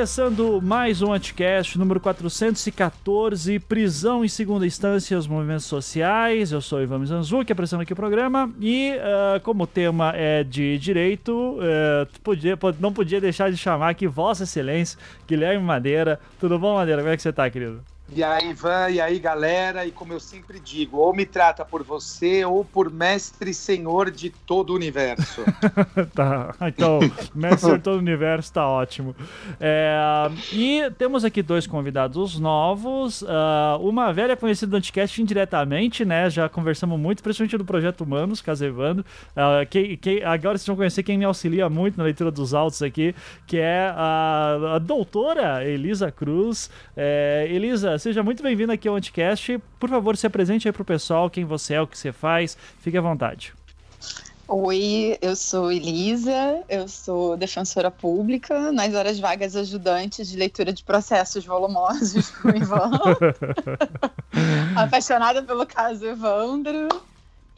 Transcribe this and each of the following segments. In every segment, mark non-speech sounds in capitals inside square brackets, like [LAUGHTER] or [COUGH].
Começando mais um Anticast, número 414, prisão em segunda instância os movimentos sociais. Eu sou Ivan Mizanzuki, apresentando aqui o programa. E uh, como o tema é de direito, uh, podia, não podia deixar de chamar aqui Vossa Excelência, Guilherme Madeira. Tudo bom, Madeira? Como é que você está, querido? E aí, Ivan, e aí, galera, e como eu sempre digo, ou me trata por você ou por mestre senhor de todo o universo. [LAUGHS] tá, então, mestre de todo o universo tá ótimo. É, e temos aqui dois convidados novos, uh, uma velha conhecida do Anticast indiretamente, né, já conversamos muito, principalmente do Projeto Humanos, Casevando, uh, que, que, agora vocês vão conhecer quem me auxilia muito na leitura dos autos aqui, que é a, a doutora Elisa Cruz. É, Elisa, seja muito bem-vindo aqui ao Anticast. Por favor, se apresente aí pro pessoal quem você é, o que você faz. Fique à vontade. Oi, eu sou Elisa, eu sou defensora pública, nas horas vagas ajudante de leitura de processos volumosos [LAUGHS] com o Ivan. [LAUGHS] Apaixonada pelo caso Evandro.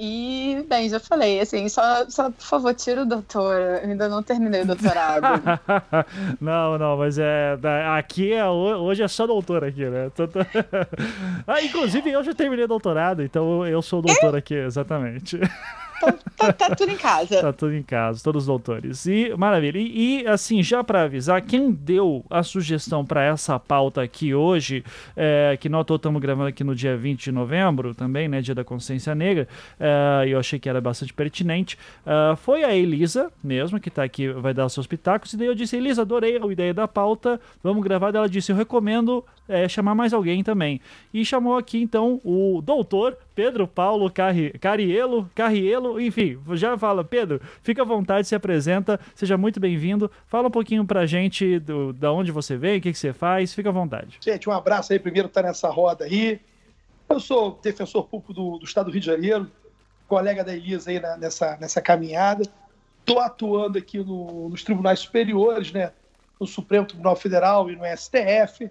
E, bem, já falei, assim, só, só por favor, tira o doutor. Eu ainda não terminei o doutorado. [LAUGHS] não, não, mas é. Aqui é. Hoje é só doutor aqui, né? [LAUGHS] ah, inclusive, eu já terminei o doutorado, então eu sou doutor aqui, exatamente. [LAUGHS] Então tá, tá, tudo em casa. Tá tudo em casa, todos os doutores. E maravilha. E, e assim, já para avisar, quem deu a sugestão para essa pauta aqui hoje, é, que nós estamos gravando aqui no dia 20 de novembro, também, né? Dia da Consciência Negra, é, eu achei que era bastante pertinente, é, foi a Elisa mesmo, que tá aqui, vai dar os seus pitacos. E daí eu disse, Elisa, adorei a ideia da pauta, vamos gravar. Ela disse, eu recomendo é, chamar mais alguém também. E chamou aqui então o doutor Pedro Paulo Carri Carrielo, enfim, já fala, Pedro, fica à vontade, se apresenta, seja muito bem-vindo. Fala um pouquinho pra gente do, da onde você vem, o que, que você faz, fica à vontade. Gente, um abraço aí, primeiro tá nessa roda aí. Eu sou defensor público do, do Estado do Rio de Janeiro, colega da Elisa aí na, nessa, nessa caminhada. Estou atuando aqui no, nos tribunais superiores, né? No Supremo Tribunal Federal e no STF.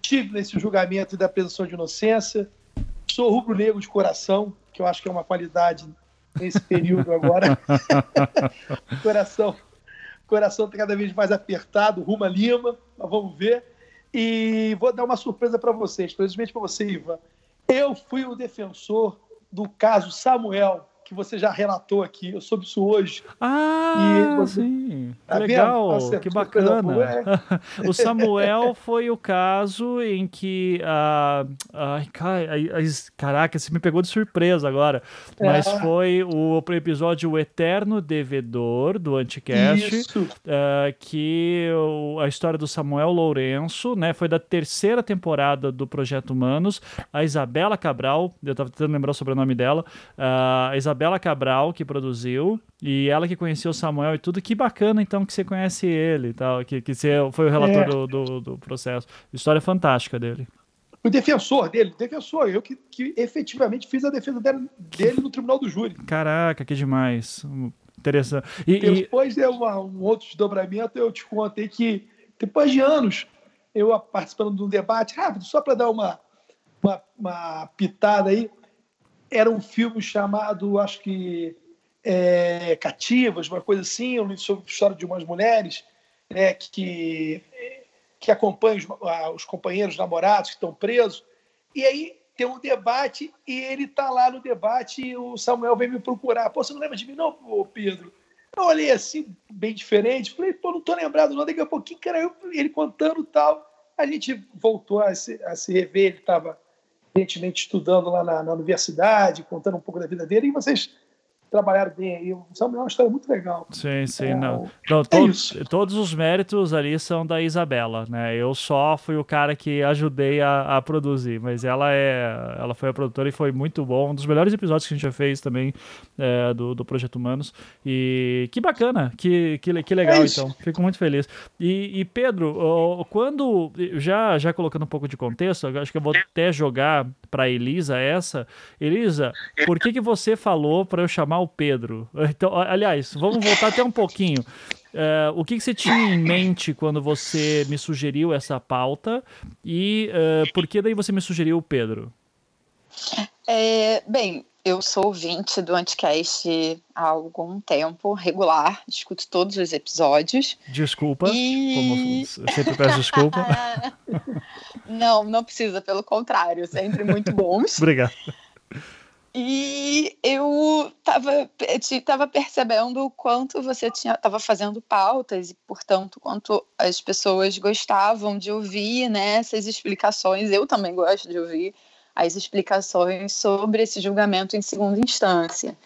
Tive nesse julgamento da presunção de inocência Sou rubro-negro de coração, que eu acho que é uma qualidade nesse período agora. [LAUGHS] coração coração está cada vez mais apertado, rumo a Lima, mas vamos ver. E vou dar uma surpresa para vocês, principalmente para você, Ivan. Eu fui o defensor do caso Samuel, que você já relatou aqui. Eu soube isso hoje. Ah, você... sim. Tá Legal, que bacana. É. [LAUGHS] o Samuel foi o caso em que. Uh, ai, caraca, você me pegou de surpresa agora. Mas é. foi o episódio O Eterno Devedor do Anticast. Uh, que a história do Samuel Lourenço, né? Foi da terceira temporada do Projeto Humanos. A Isabela Cabral, eu estava tentando lembrar o sobrenome dela. A Isabela Isabela Cabral que produziu e ela que conheceu o Samuel e tudo. Que bacana, então, que você conhece ele e tal, que, que você foi o relator é. do, do, do, processo. História fantástica dele. O defensor dele, defensor, eu que, que efetivamente fiz a defesa dele, dele no tribunal do júri. Caraca, que demais. Interessante. E, depois e... de uma, um outro desdobramento, eu te contei que depois de anos, eu participando de um debate rápido, só para dar uma, uma, uma pitada aí, era um filme chamado, acho que é, Cativas, uma coisa assim, um livro sobre a história de umas mulheres né, que, que acompanham os, os companheiros namorados que estão presos. E aí tem um debate e ele está lá no debate e o Samuel vem me procurar. Pô, você não lembra de mim, não, Pedro? Eu olhei assim, bem diferente, falei, pô, não tô lembrado, não. Daqui a pouquinho, cara, eu, ele contando tal. A gente voltou a se, a se rever, ele estava evidentemente estudando lá na, na, universidade, contando um pouco da vida dele, e vocês trabalharam bem aí. O Samuel é uma história muito legal. Sim, sim. É, não. Então, é todos, todos os méritos ali são da Isabela, né? Eu só fui o cara que ajudei a, a, produzir, mas ela é, ela foi a produtora e foi muito bom. Um dos melhores episódios que a gente já fez também é, do, do Projeto Humanos. E que bacana, que, que, que legal, é então. Fico muito feliz. E, e Pedro, quando, já, já colocando um pouco de contexto, acho que eu vou até jogar para Elisa essa. Elisa, por que, que você falou para eu chamar o Pedro? [LAUGHS] Então, aliás, vamos voltar até um pouquinho. Uh, o que, que, você tinha em mente quando você me sugeriu essa pauta e uh, por que daí você me sugeriu o Pedro? É, bem, eu sou ouvinte do Anticast há algum tempo, regular, escuto todos os episódios. Desculpa, e... como sempre peço desculpa. [LAUGHS] não, não precisa, pelo contrário, sempre muito bons. [LAUGHS] Obrigado. E eu estava percebendo o quanto você estava fazendo pautas e, portanto, quanto as pessoas gostavam de ouvir né, essas explicações. Eu também gosto de ouvir as explicações sobre esse julgamento em segunda instância.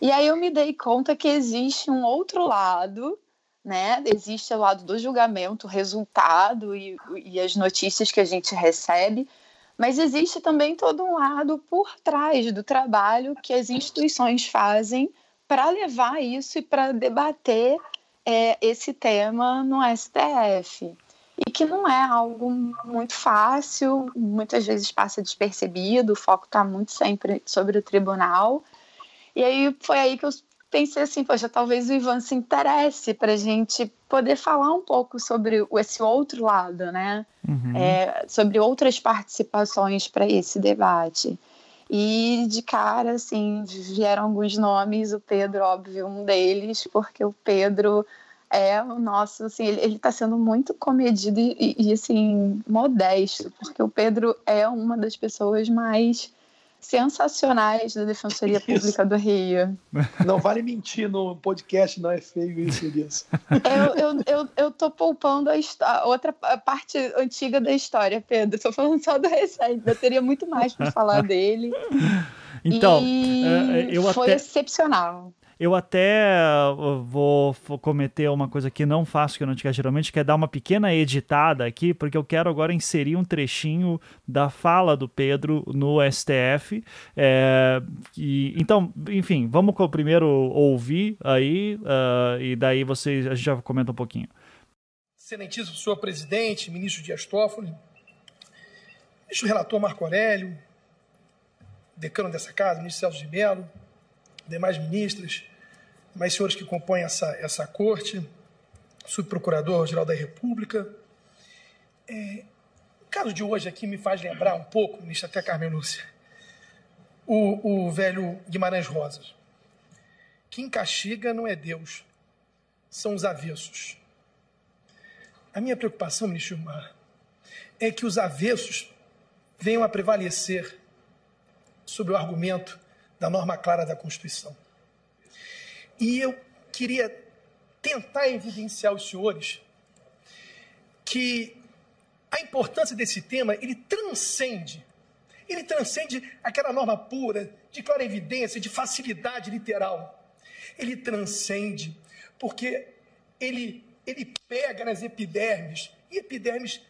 E aí eu me dei conta que existe um outro lado, né? Existe o lado do julgamento, o resultado e, e as notícias que a gente recebe, mas existe também todo um lado por trás do trabalho que as instituições fazem para levar isso e para debater é, esse tema no STF e que não é algo muito fácil, muitas vezes passa despercebido, o foco está muito sempre sobre o tribunal. E aí foi aí que eu pensei assim, poxa, talvez o Ivan se interesse para a gente poder falar um pouco sobre esse outro lado, né? Uhum. É, sobre outras participações para esse debate. E de cara, assim, vieram alguns nomes, o Pedro, óbvio, um deles, porque o Pedro é o nosso, assim, ele, está sendo muito comedido e, e, assim, modesto, porque o Pedro é uma das pessoas mais sensacionais da Defensoria Pública do Rio. Não vale mentir no podcast, não é feio isso, Elias. Eu, eu, eu, eu tô poupando a, a outra a parte antiga da história, Pedro. Estou falando só do recente. Eu teria muito mais para falar dele. Então, e é, eu foi até... excepcional. Eu até uh, vou, cometer uma coisa que não faço que eu não tinha geralmente, que é dar uma pequena editada aqui, porque eu quero agora inserir um trechinho da fala do Pedro no STF. É, e, então, enfim, vamos primeiro ouvir aí, uh, e daí vocês, a gente já comenta um pouquinho. Excelentíssimo senhor presidente, ministro Dias Toffoli, ministro relator Marco Aurélio, decano dessa casa, ministro Celso de Mello, demais ministras, mais senhores que compõem essa, essa corte, subprocurador-geral da República. É, o caso de hoje aqui me faz lembrar um pouco, ministra até Carmen Lúcia, o, o velho Guimarães Rosas. Quem castiga não é Deus, são os avessos. A minha preocupação, ministro Gilmar, é que os avessos venham a prevalecer sobre o argumento da norma clara da Constituição. E eu queria tentar evidenciar aos senhores que a importância desse tema, ele transcende, ele transcende aquela norma pura, de clara evidência, de facilidade literal. Ele transcende porque ele, ele pega nas epidermes, e epidermes,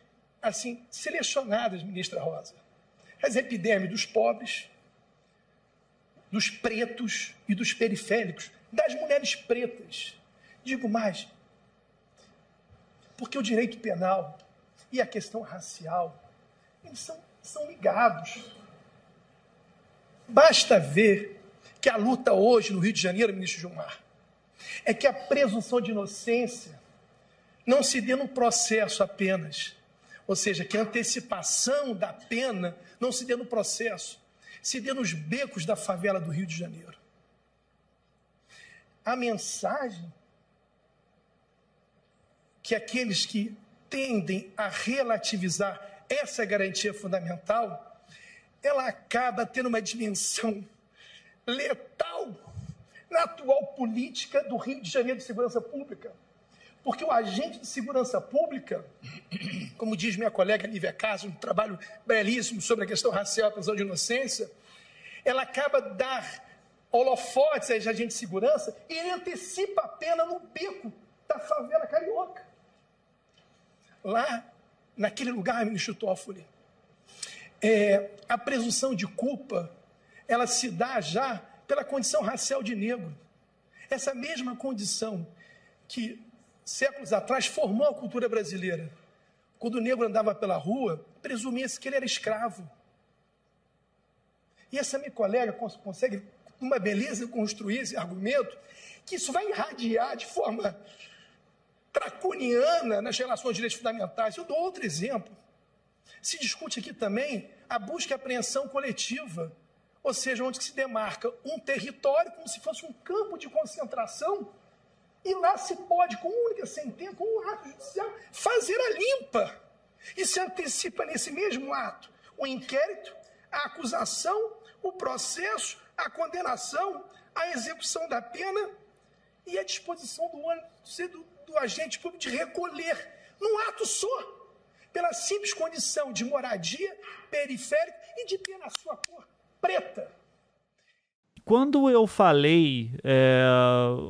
assim, selecionadas, ministra Rosa. As epidermes dos pobres, dos pretos e dos periféricos, das mulheres pretas. Digo mais, porque o direito penal e a questão racial, eles são, são ligados. Basta ver que a luta hoje no Rio de Janeiro, ministro Gilmar, é que a presunção de inocência não se dê num processo apenas, ou seja, que a antecipação da pena não se dê no processo, se dê nos becos da favela do Rio de Janeiro. A mensagem que aqueles que tendem a relativizar essa garantia fundamental, ela acaba tendo uma dimensão letal na atual política do Rio de Janeiro de segurança pública. Porque o agente de segurança pública, como diz minha colega Nívia Caso, um trabalho belíssimo sobre a questão racial, a presunção de inocência, ela acaba dar holofotes a agente de segurança e ele antecipa a pena no beco da favela carioca. Lá, naquele lugar, ministro Toffoli, é, a presunção de culpa, ela se dá já pela condição racial de negro. Essa mesma condição que séculos atrás, formou a cultura brasileira. Quando o negro andava pela rua, presumia-se que ele era escravo. E essa minha colega consegue, uma beleza, construir esse argumento, que isso vai irradiar de forma draconiana nas relações de direitos fundamentais. Eu dou outro exemplo. Se discute aqui também a busca e apreensão coletiva. ou seja, onde se demarca um território como se fosse um campo de concentração, e lá se pode, com única sentença, com um ato judicial, fazer a limpa. E se antecipa nesse mesmo ato o inquérito, a acusação, o processo, a condenação, a execução da pena e a disposição do, do, do agente público de recolher num ato só, pela simples condição de moradia periférica e de ter na sua cor preta quando eu falei, é,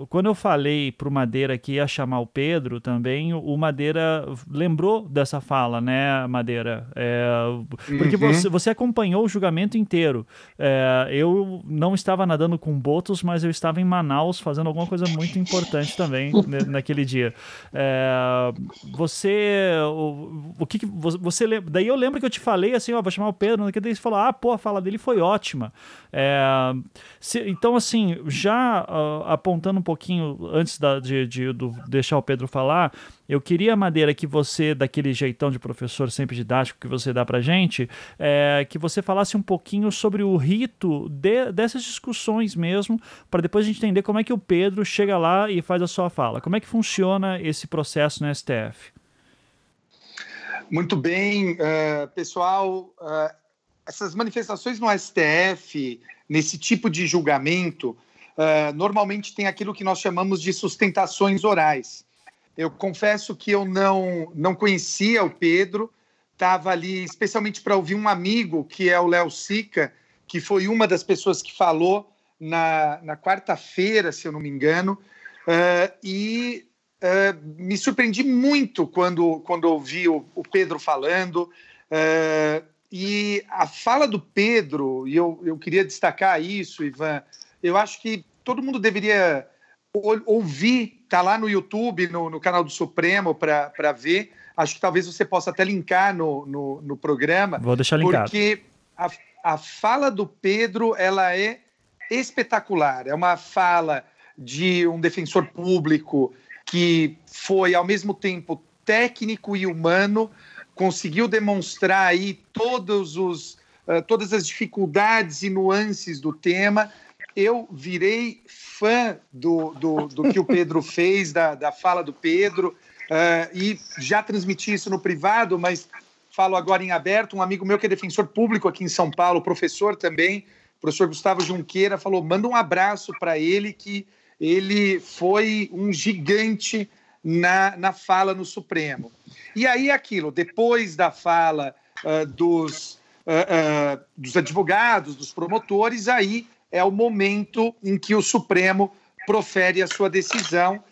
quando eu falei pro Madeira que ia chamar o Pedro também, o Madeira lembrou dessa fala, né, Madeira? É, porque uhum. você, você acompanhou o julgamento inteiro. É, eu não estava nadando com botos, mas eu estava em Manaus fazendo alguma coisa muito importante também [LAUGHS] naquele dia. Você, o, o que, que você, daí eu lembro que eu te falei assim, ó, vou chamar o Pedro, daí você falou, ah, pô, a fala dele foi ótima. É, se, então, assim, já uh, apontando um pouquinho antes da, de, de, de, deixar o Pedro falar, eu queria, Madeira, que você, daquele jeitão de professor sempre didático que você dá pra gente, é, que você falasse um pouquinho sobre o rito de, dessas discussões mesmo, para depois a gente entender como é que o Pedro chega lá e faz a sua fala. Como é que funciona esse processo no STF? Muito bem, uh, pessoal. Uh, essas manifestações no STF nesse tipo de julgamento, uh, normalmente tem aquilo que nós chamamos de sustentações orais. Eu confesso que eu não, não conhecia o Pedro, estava ali especialmente para ouvir um amigo, que é o Léo Sica, que foi uma das pessoas que falou na, na quarta-feira, se eu não me engano, uh, e uh, me surpreendi muito quando, quando ouvi o, o Pedro falando. Uh, e a fala do Pedro, e eu, eu queria destacar isso, Ivan, eu acho que todo mundo deveria ouvir, tá lá no YouTube, no, no canal do Supremo, para ver. Acho que talvez você possa até linkar no, no, no programa. Vou deixar linkado. Porque a, a fala do Pedro, ela é espetacular. É uma fala de um defensor público que foi, ao mesmo tempo, técnico e humano, conseguiu demonstrar aí todos os, uh, todas as dificuldades e nuances do tema. Eu virei fã do, do, do que o Pedro [LAUGHS] fez, da, da fala do Pedro, uh, e já transmiti isso no privado, mas falo agora em aberto. Um amigo meu que é defensor público aqui em São Paulo, professor também, o professor Gustavo Junqueira, falou: manda um abraço para ele, que ele foi um gigante na, na fala no Supremo. E aí aquilo, depois da fala uh, dos, uh, uh, dos advogados, dos promotores, aí é o momento em que o Supremo profere a sua decisão.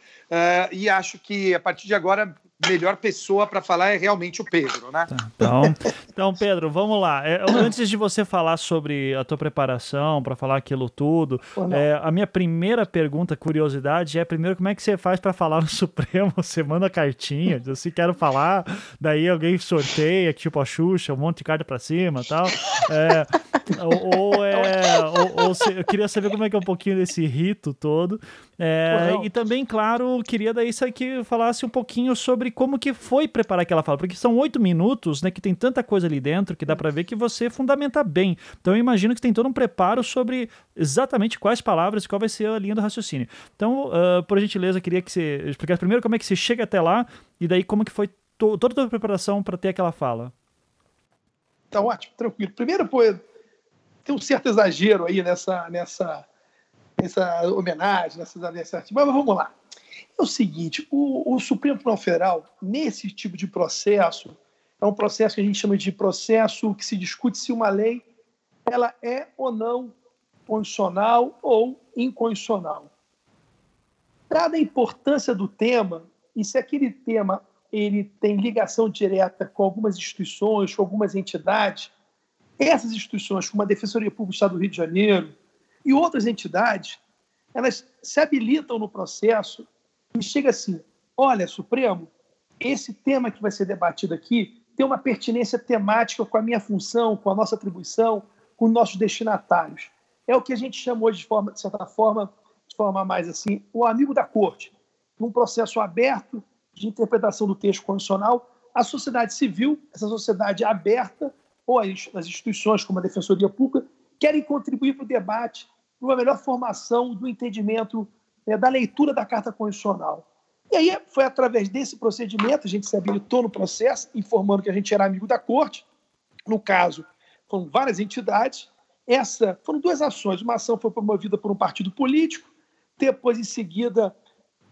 e acho que a partir de agora melhor pessoa para falar é realmente o Pedro, né? Tá, então, então, Pedro, vamos lá. É, antes de você falar sobre a tua preparação para falar aquilo tudo, é, a minha primeira pergunta, curiosidade, é primeiro como é que você faz para falar no Supremo? Você manda cartinha, diz assim, quero falar, daí alguém sorteia, tipo a Xuxa, um monte de carta para cima tal. É, ou, é, ou, ou se, eu queria saber como é que é um pouquinho desse rito todo. É, e também, claro, queria daí isso aqui falasse um pouquinho sobre como que foi preparar aquela fala, porque são oito minutos, né, que tem tanta coisa ali dentro que dá para ver que você fundamenta bem. Então eu imagino que tem todo um preparo sobre exatamente quais palavras e qual vai ser a linha do raciocínio. Então, uh, por gentileza, queria que você explicasse primeiro como é que você chega até lá e daí como que foi to toda a preparação para ter aquela fala. Tá ótimo, tranquilo. Primeiro, pô, tem um certo exagero aí nessa, nessa essa homenagem, nessa, nessa mas vamos lá. É o seguinte, o, o Supremo Tribunal Federal, nesse tipo de processo, é um processo que a gente chama de processo que se discute se uma lei ela é ou não constitucional ou inconstitucional. Dada a importância do tema, e se aquele tema ele tem ligação direta com algumas instituições, com algumas entidades, essas instituições, como a Defensoria Pública do Estado do Rio de Janeiro, e outras entidades, elas se habilitam no processo e chega assim: olha, Supremo, esse tema que vai ser debatido aqui tem uma pertinência temática com a minha função, com a nossa atribuição, com nossos destinatários. É o que a gente chamou de, forma, de certa forma, de forma mais assim, o amigo da corte. Num processo aberto de interpretação do texto constitucional, a sociedade civil, essa sociedade aberta, ou as instituições como a Defensoria Pública, querem contribuir para o debate, para uma melhor formação do entendimento né, da leitura da Carta Constitucional. E aí foi através desse procedimento, a gente se habilitou no processo, informando que a gente era amigo da corte. No caso, foram várias entidades. Essa foram duas ações. Uma ação foi promovida por um partido político, depois, em seguida,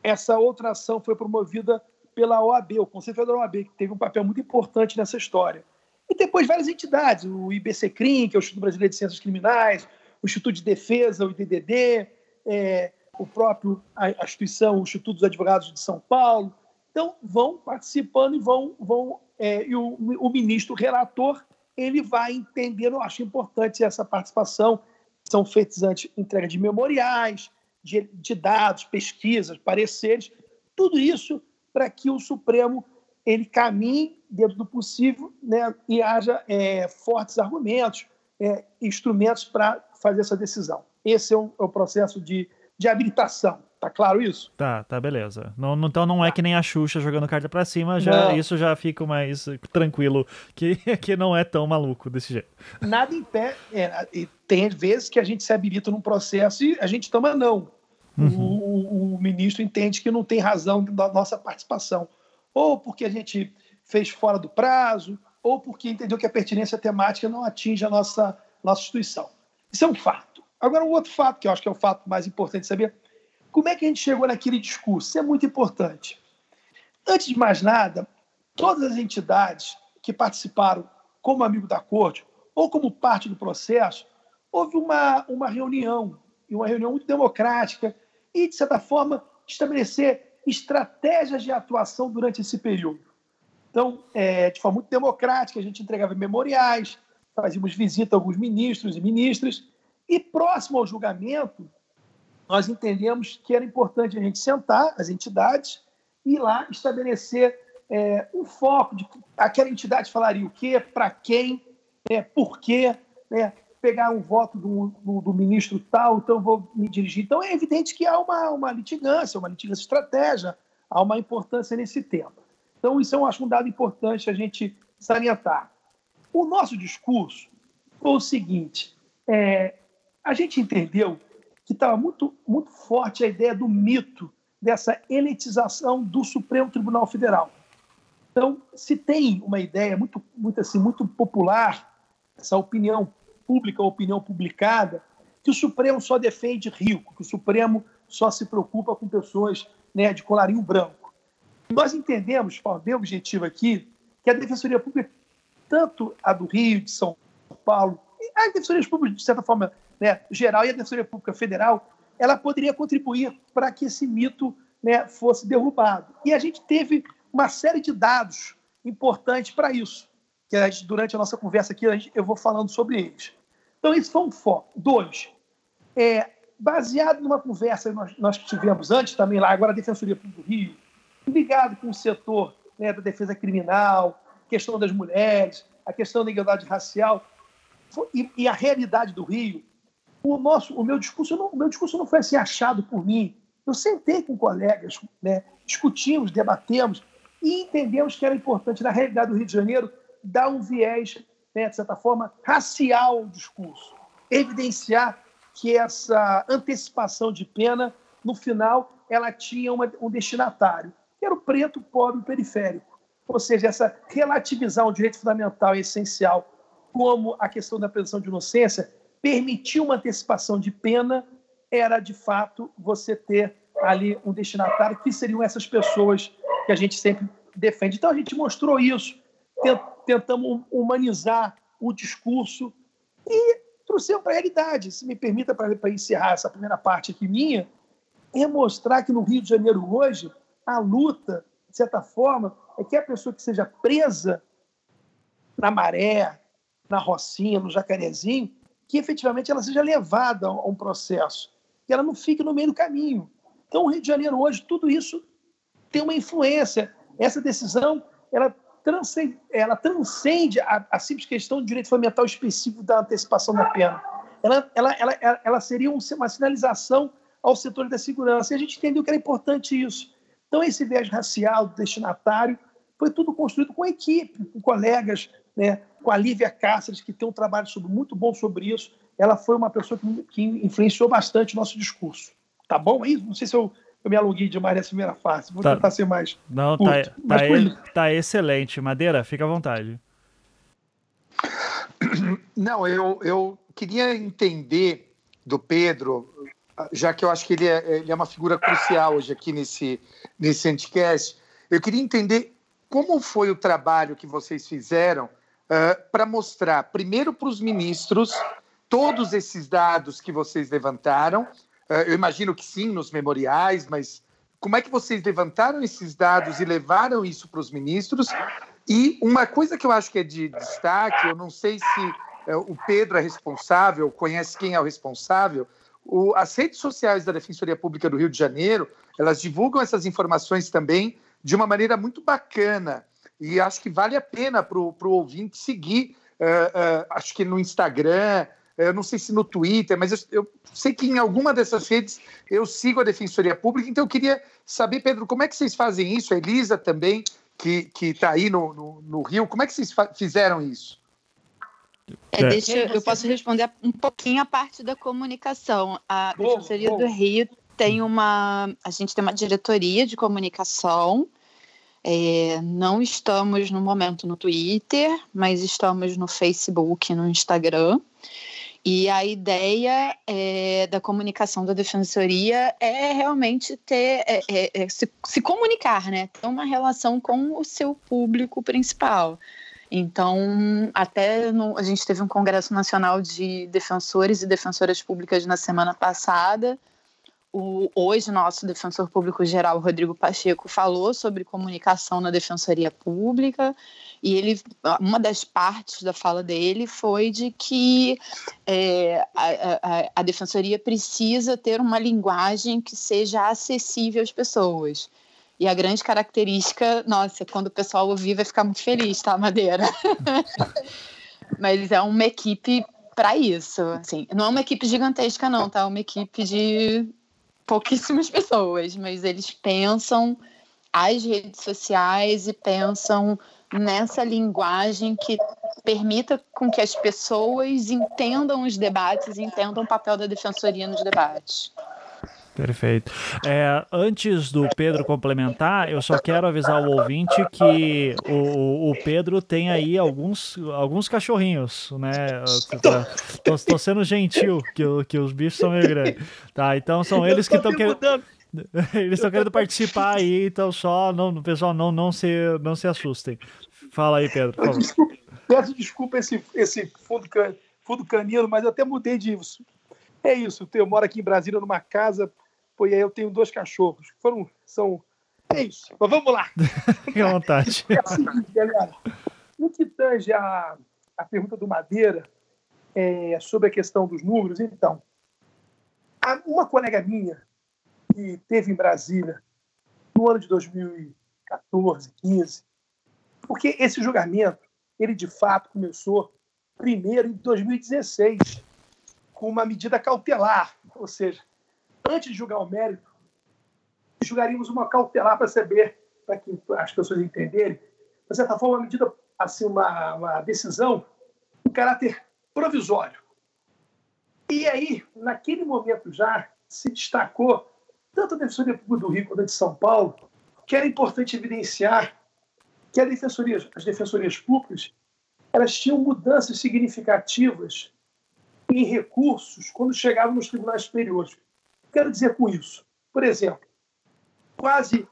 essa outra ação foi promovida pela OAB, o Conselho Federal OAB, que teve um papel muito importante nessa história. E depois várias entidades, o IBCCRIM, que é o Instituto Brasileiro de Ciências Criminais, o Instituto de Defesa, o IDDD, é, o próprio a, instituição, o Instituto dos Advogados de São Paulo. Então, vão participando e vão. vão é, e o, o ministro relator ele vai entendendo, eu acho importante essa participação. São feitas antes entrega de memoriais, de, de dados, pesquisas, pareceres, tudo isso para que o Supremo ele caminhe dentro do possível né, e haja é, fortes argumentos, é, instrumentos para fazer essa decisão. Esse é o, é o processo de de habilitação. Tá claro isso? Tá, tá, beleza. Não, então não é que nem a Xuxa jogando carta para cima, já isso já fica mais tranquilo, que, [LAUGHS] que não é tão maluco desse jeito. Nada impede. É, tem vezes que a gente se habilita num processo e a gente toma não. Uhum. O, o, ministro entende que não tem razão da nossa participação. Ou porque a gente fez fora do prazo, ou porque entendeu que a pertinência temática não atinge a nossa, nossa instituição. Isso é um fato. Agora, um outro fato, que eu acho que é o fato mais importante de saber, como é que a gente chegou naquele discurso? Isso é muito importante. Antes de mais nada, todas as entidades que participaram como amigo da corte ou como parte do processo, houve uma, uma reunião, uma reunião muito democrática, e, de certa forma, estabelecer estratégias de atuação durante esse período. Então, é, de forma muito democrática, a gente entregava memoriais, fazíamos visita a alguns ministros e ministras, e próximo ao julgamento, nós entendemos que era importante a gente sentar, as entidades, e lá estabelecer é, um foco de aquela entidade falaria o quê, para quem, é, por quê, né, pegar um voto do, do, do, ministro tal, então vou me dirigir. Então é evidente que há uma, uma litigância, uma litigância estratégia, há uma importância nesse tema. Então isso um, acho, um dado importante a gente salientar. O nosso discurso foi o seguinte, é, a gente entendeu que estava muito, muito forte a ideia do mito dessa elitização do Supremo Tribunal Federal. Então, se tem uma ideia muito, muito, assim, muito popular, essa opinião pública, opinião publicada, que o Supremo só defende rico, que o Supremo só se preocupa com pessoas né, de colarinho branco. Nós entendemos, de forma bem objetiva aqui, que a Defensoria Pública, tanto a do Rio, de São Paulo, as defensorias públicas, de certa forma, né, geral e a Defensoria Pública Federal, ela poderia contribuir para que esse mito né, fosse derrubado. E a gente teve uma série de dados importantes para isso, que a gente, durante a nossa conversa aqui gente, eu vou falando sobre eles. Então, isso foi um foco. Dois, é, baseado numa conversa que nós, nós tivemos antes também lá, agora a Defensoria Pública do Rio, ligado com o setor né, da defesa criminal, questão das mulheres, a questão da igualdade racial e, e a realidade do Rio, o nosso, o meu discurso, não, o meu discurso não foi assim achado por mim. Eu sentei com colegas, né, discutimos, debatemos e entendemos que era importante na realidade do Rio de Janeiro dar um viés, né, de certa forma, racial ao discurso, evidenciar que essa antecipação de pena, no final, ela tinha uma, um destinatário, que era o preto, pobre periférico. Ou seja, essa relativizar um direito fundamental e essencial como a questão da presunção de inocência permitir uma antecipação de pena era, de fato, você ter ali um destinatário, que seriam essas pessoas que a gente sempre defende. Então, a gente mostrou isso, tentamos humanizar o discurso e trouxemos para a realidade. Se me permita, para encerrar essa primeira parte aqui minha, é mostrar que no Rio de Janeiro hoje, a luta, de certa forma, é que a pessoa que seja presa na maré, na Rocinha, no Jacarezinho, que efetivamente ela seja levada a um processo, que ela não fique no meio do caminho. Então, o Rio de Janeiro hoje, tudo isso tem uma influência. Essa decisão, ela transcende, ela transcende a, a simples questão do direito fundamental específico da antecipação da pena. Ela, ela, ela, ela seria um, uma sinalização ao setor da segurança. E a gente entendeu que era importante isso. Então, esse viés racial do destinatário foi tudo construído com equipe, com colegas né, com a Lívia Cáceres, que tem um trabalho sobre, muito bom sobre isso, ela foi uma pessoa que, que influenciou bastante o nosso discurso. Tá bom aí? Não sei se eu, eu me alonguei demais nessa primeira fase. Vou tá. tentar ser mais. Não, tá, tá, e, tá excelente. Madeira, fica à vontade. Não, eu, eu queria entender do Pedro, já que eu acho que ele é, ele é uma figura crucial hoje aqui nesse, nesse Anticast, eu queria entender como foi o trabalho que vocês fizeram uh, para mostrar, primeiro para os ministros, todos esses dados que vocês levantaram. Uh, eu imagino que sim, nos memoriais, mas como é que vocês levantaram esses dados e levaram isso para os ministros? E uma coisa que eu acho que é de destaque, eu não sei se é, o Pedro é responsável, conhece quem é o responsável. O, as redes sociais da Defensoria Pública do Rio de Janeiro, elas divulgam essas informações também de uma maneira muito bacana. E acho que vale a pena para o ouvinte seguir, uh, uh, acho que no Instagram, eu não sei se no Twitter, mas eu, eu, sei que em alguma dessas redes eu sigo a Defensoria Pública, então eu queria saber, Pedro, como é que vocês fazem isso? A Elisa também, que está aí no, no, no, Rio, como é que vocês fizeram isso? É, é, deixa, eu posso responder um pouquinho a parte da comunicação. A Defensoria do Rio tem uma. A gente tem uma diretoria de comunicação. É, não estamos no momento no Twitter, mas estamos no Facebook, no Instagram. E a ideia é, da comunicação da defensoria é realmente ter é, é, é, se, se, comunicar, né? Ter uma relação com o seu público principal. Então, até no, a gente teve um Congresso Nacional de Defensores e Defensoras Públicas na semana passada. O, hoje, nosso defensor público geral, Rodrigo Pacheco, falou sobre comunicação na Defensoria Pública e ele, uma das partes da fala dele foi de que é, a, a, a Defensoria precisa ter uma linguagem que seja acessível às pessoas. E a grande característica, nossa, quando o pessoal ouvir vai ficar muito feliz, tá, Madeira? [LAUGHS] Mas é uma equipe para isso, assim, não é uma equipe gigantesca não, tá? É uma equipe de pouquíssimas [LAUGHS] pessoas, mas eles pensam as redes sociais e pensam nessa linguagem que permita com que as pessoas entendam os debates, entendam o papel da defensoria nos debates. Perfeito. É, antes do Pedro complementar, eu só quero avisar o ouvinte que o, o Pedro tem aí alguns, alguns cachorrinhos, né? Tô, sendo gentil, que, que os bichos são meio grandes. Tá, então são eles que estão querendo. [LAUGHS] Eles estão querendo participar aí, então só não, pessoal, não, não, se, não se assustem. Fala aí, Pedro. Desculpa, peço desculpa esse, esse fundo, fundo canino, mas eu até mudei de. É isso, eu moro aqui em Brasília numa casa Pô, e aí eu tenho dois cachorros. Foram, são. É isso. Mas vamos lá. [LAUGHS] Fique à vontade. [LAUGHS] É assim, galera. No que tange a, a pergunta do Madeira é, sobre a questão dos números, então, uma colega minha que teve em Brasília no ano de 2014, 15, porque esse julgamento, ele de fato começou primeiro em 2016, com uma medida cautelar, ou seja, antes de julgar o mérito, julgaríamos uma cautelar para saber, para que as pessoas entenderem, de certa forma, uma medida, assim, uma, uma decisão com caráter provisório. E aí, naquele momento já, se destacou, tanto a Defensoria Pública do Rio quanto a de São Paulo, que era importante evidenciar que a defensoria, as defensorias públicas elas tinham mudanças significativas em recursos quando chegavam nos tribunais superiores quero dizer com isso? Por exemplo, quase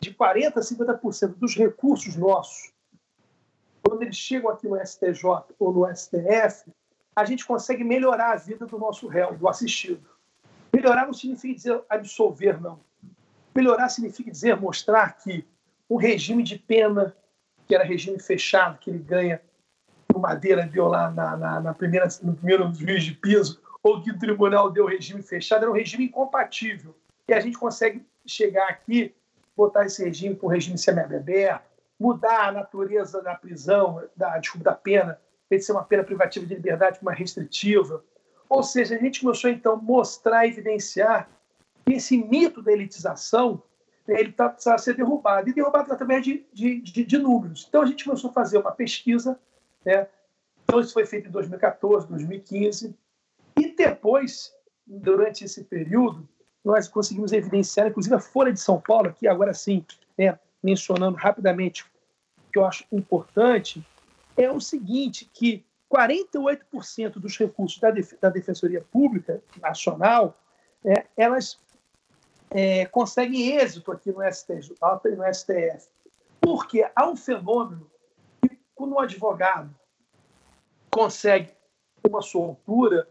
de 40% a 50% dos recursos nossos, quando eles chegam aqui no STJ ou no STF, a gente consegue melhorar a vida do nosso réu, do assistido. Melhorar não significa dizer absolver, não. Melhorar significa dizer mostrar que um regime de pena, que era regime fechado, que ele ganha no Madeira, deu lá na, na, na primeira, no primeiro juiz de piso, ou que o tribunal deu regime fechado, era um regime incompatível. E a gente consegue chegar aqui, botar esse regime para um regime semiaberto, mudar a natureza da prisão, da, desculpa, da pena, de ser uma pena privativa de liberdade para uma restritiva. Ou seja, a gente começou então a mostrar, evidenciar que esse mito da elitização né, ele está precisando ser derrubado. E derrubado através de, de, de, de, números. Então a gente começou a fazer uma pesquisa. Né? Então isso foi feito em 2014, 2015 depois, durante esse período, nós conseguimos evidenciar, inclusive a Folha de São Paulo, aqui agora sim, né, mencionando rapidamente que eu acho importante, é o seguinte, que 48% dos recursos da, Def da Defensoria Pública Nacional, é, elas é, conseguem êxito aqui no, STJ, no STF. Porque há um fenômeno que, quando um advogado consegue uma soltura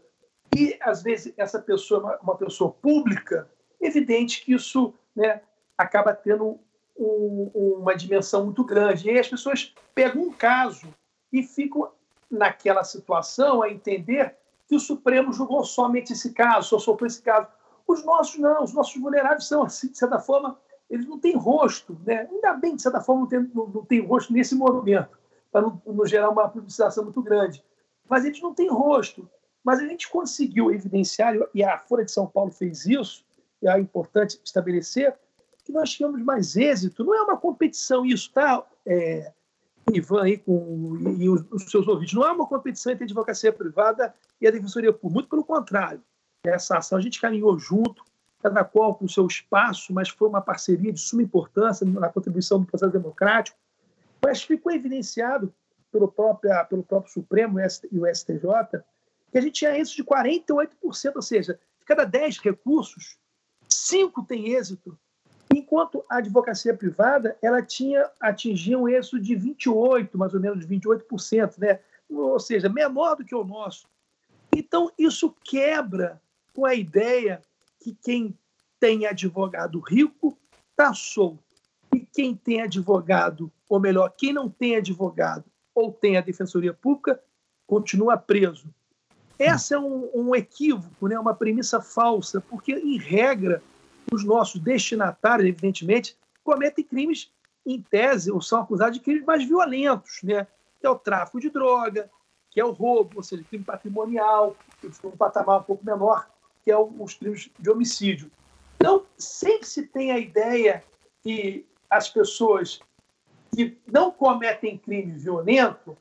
e, às vezes, essa pessoa é uma, pessoa pública, evidente que isso né, acaba tendo um, uma dimensão muito grande. E aí as pessoas pegam um caso e ficam naquela situação a entender que o Supremo julgou somente esse caso, só soltou esse caso. Os nossos não, os nossos vulneráveis são, assim, de certa forma, eles não têm rosto. Né? Ainda bem de certa forma, não tem, não, não tem rosto nesse movimento, para não, não gerar uma publicização muito grande. Mas eles não têm rosto. Mas a gente conseguiu evidenciar, e a Folha de São Paulo fez isso, e é importante estabelecer, que nós tivemos mais êxito. Não é uma competição isso, tá? É, Ivan aí com, e, os, os, seus ouvintes. Não é uma competição entre a advocacia privada e a defensoria pública, muito pelo contrário. Essa ação a gente caminhou junto, cada qual com o seu espaço, mas foi uma parceria de suma importância na contribuição do processo democrático. Mas ficou evidenciado pelo próprio, pelo próprio Supremo e o STJ que a gente tinha êxito de 48%, ou seja, de cada 10 recursos, 5 têm êxito enquanto a advocacia privada ela tinha atingia um êxito de 28, mais ou menos 28%, né? ou seja, menor do que o nosso. Então, isso quebra com a ideia que quem tem advogado rico está solto. E quem tem advogado, ou melhor, quem não tem advogado ou tem a defensoria pública, continua preso. Essa é um, um equívoco, né? uma premissa falsa, porque, em regra, os nossos destinatários, evidentemente, cometem crimes em tese ou são acusados de crimes mais violentos, né? que é o tráfico de droga, que é o roubo, ou seja, crime patrimonial, um patamar um pouco menor, que é os crimes de homicídio. Então, sempre se tem a ideia que as pessoas que não cometem crime violento,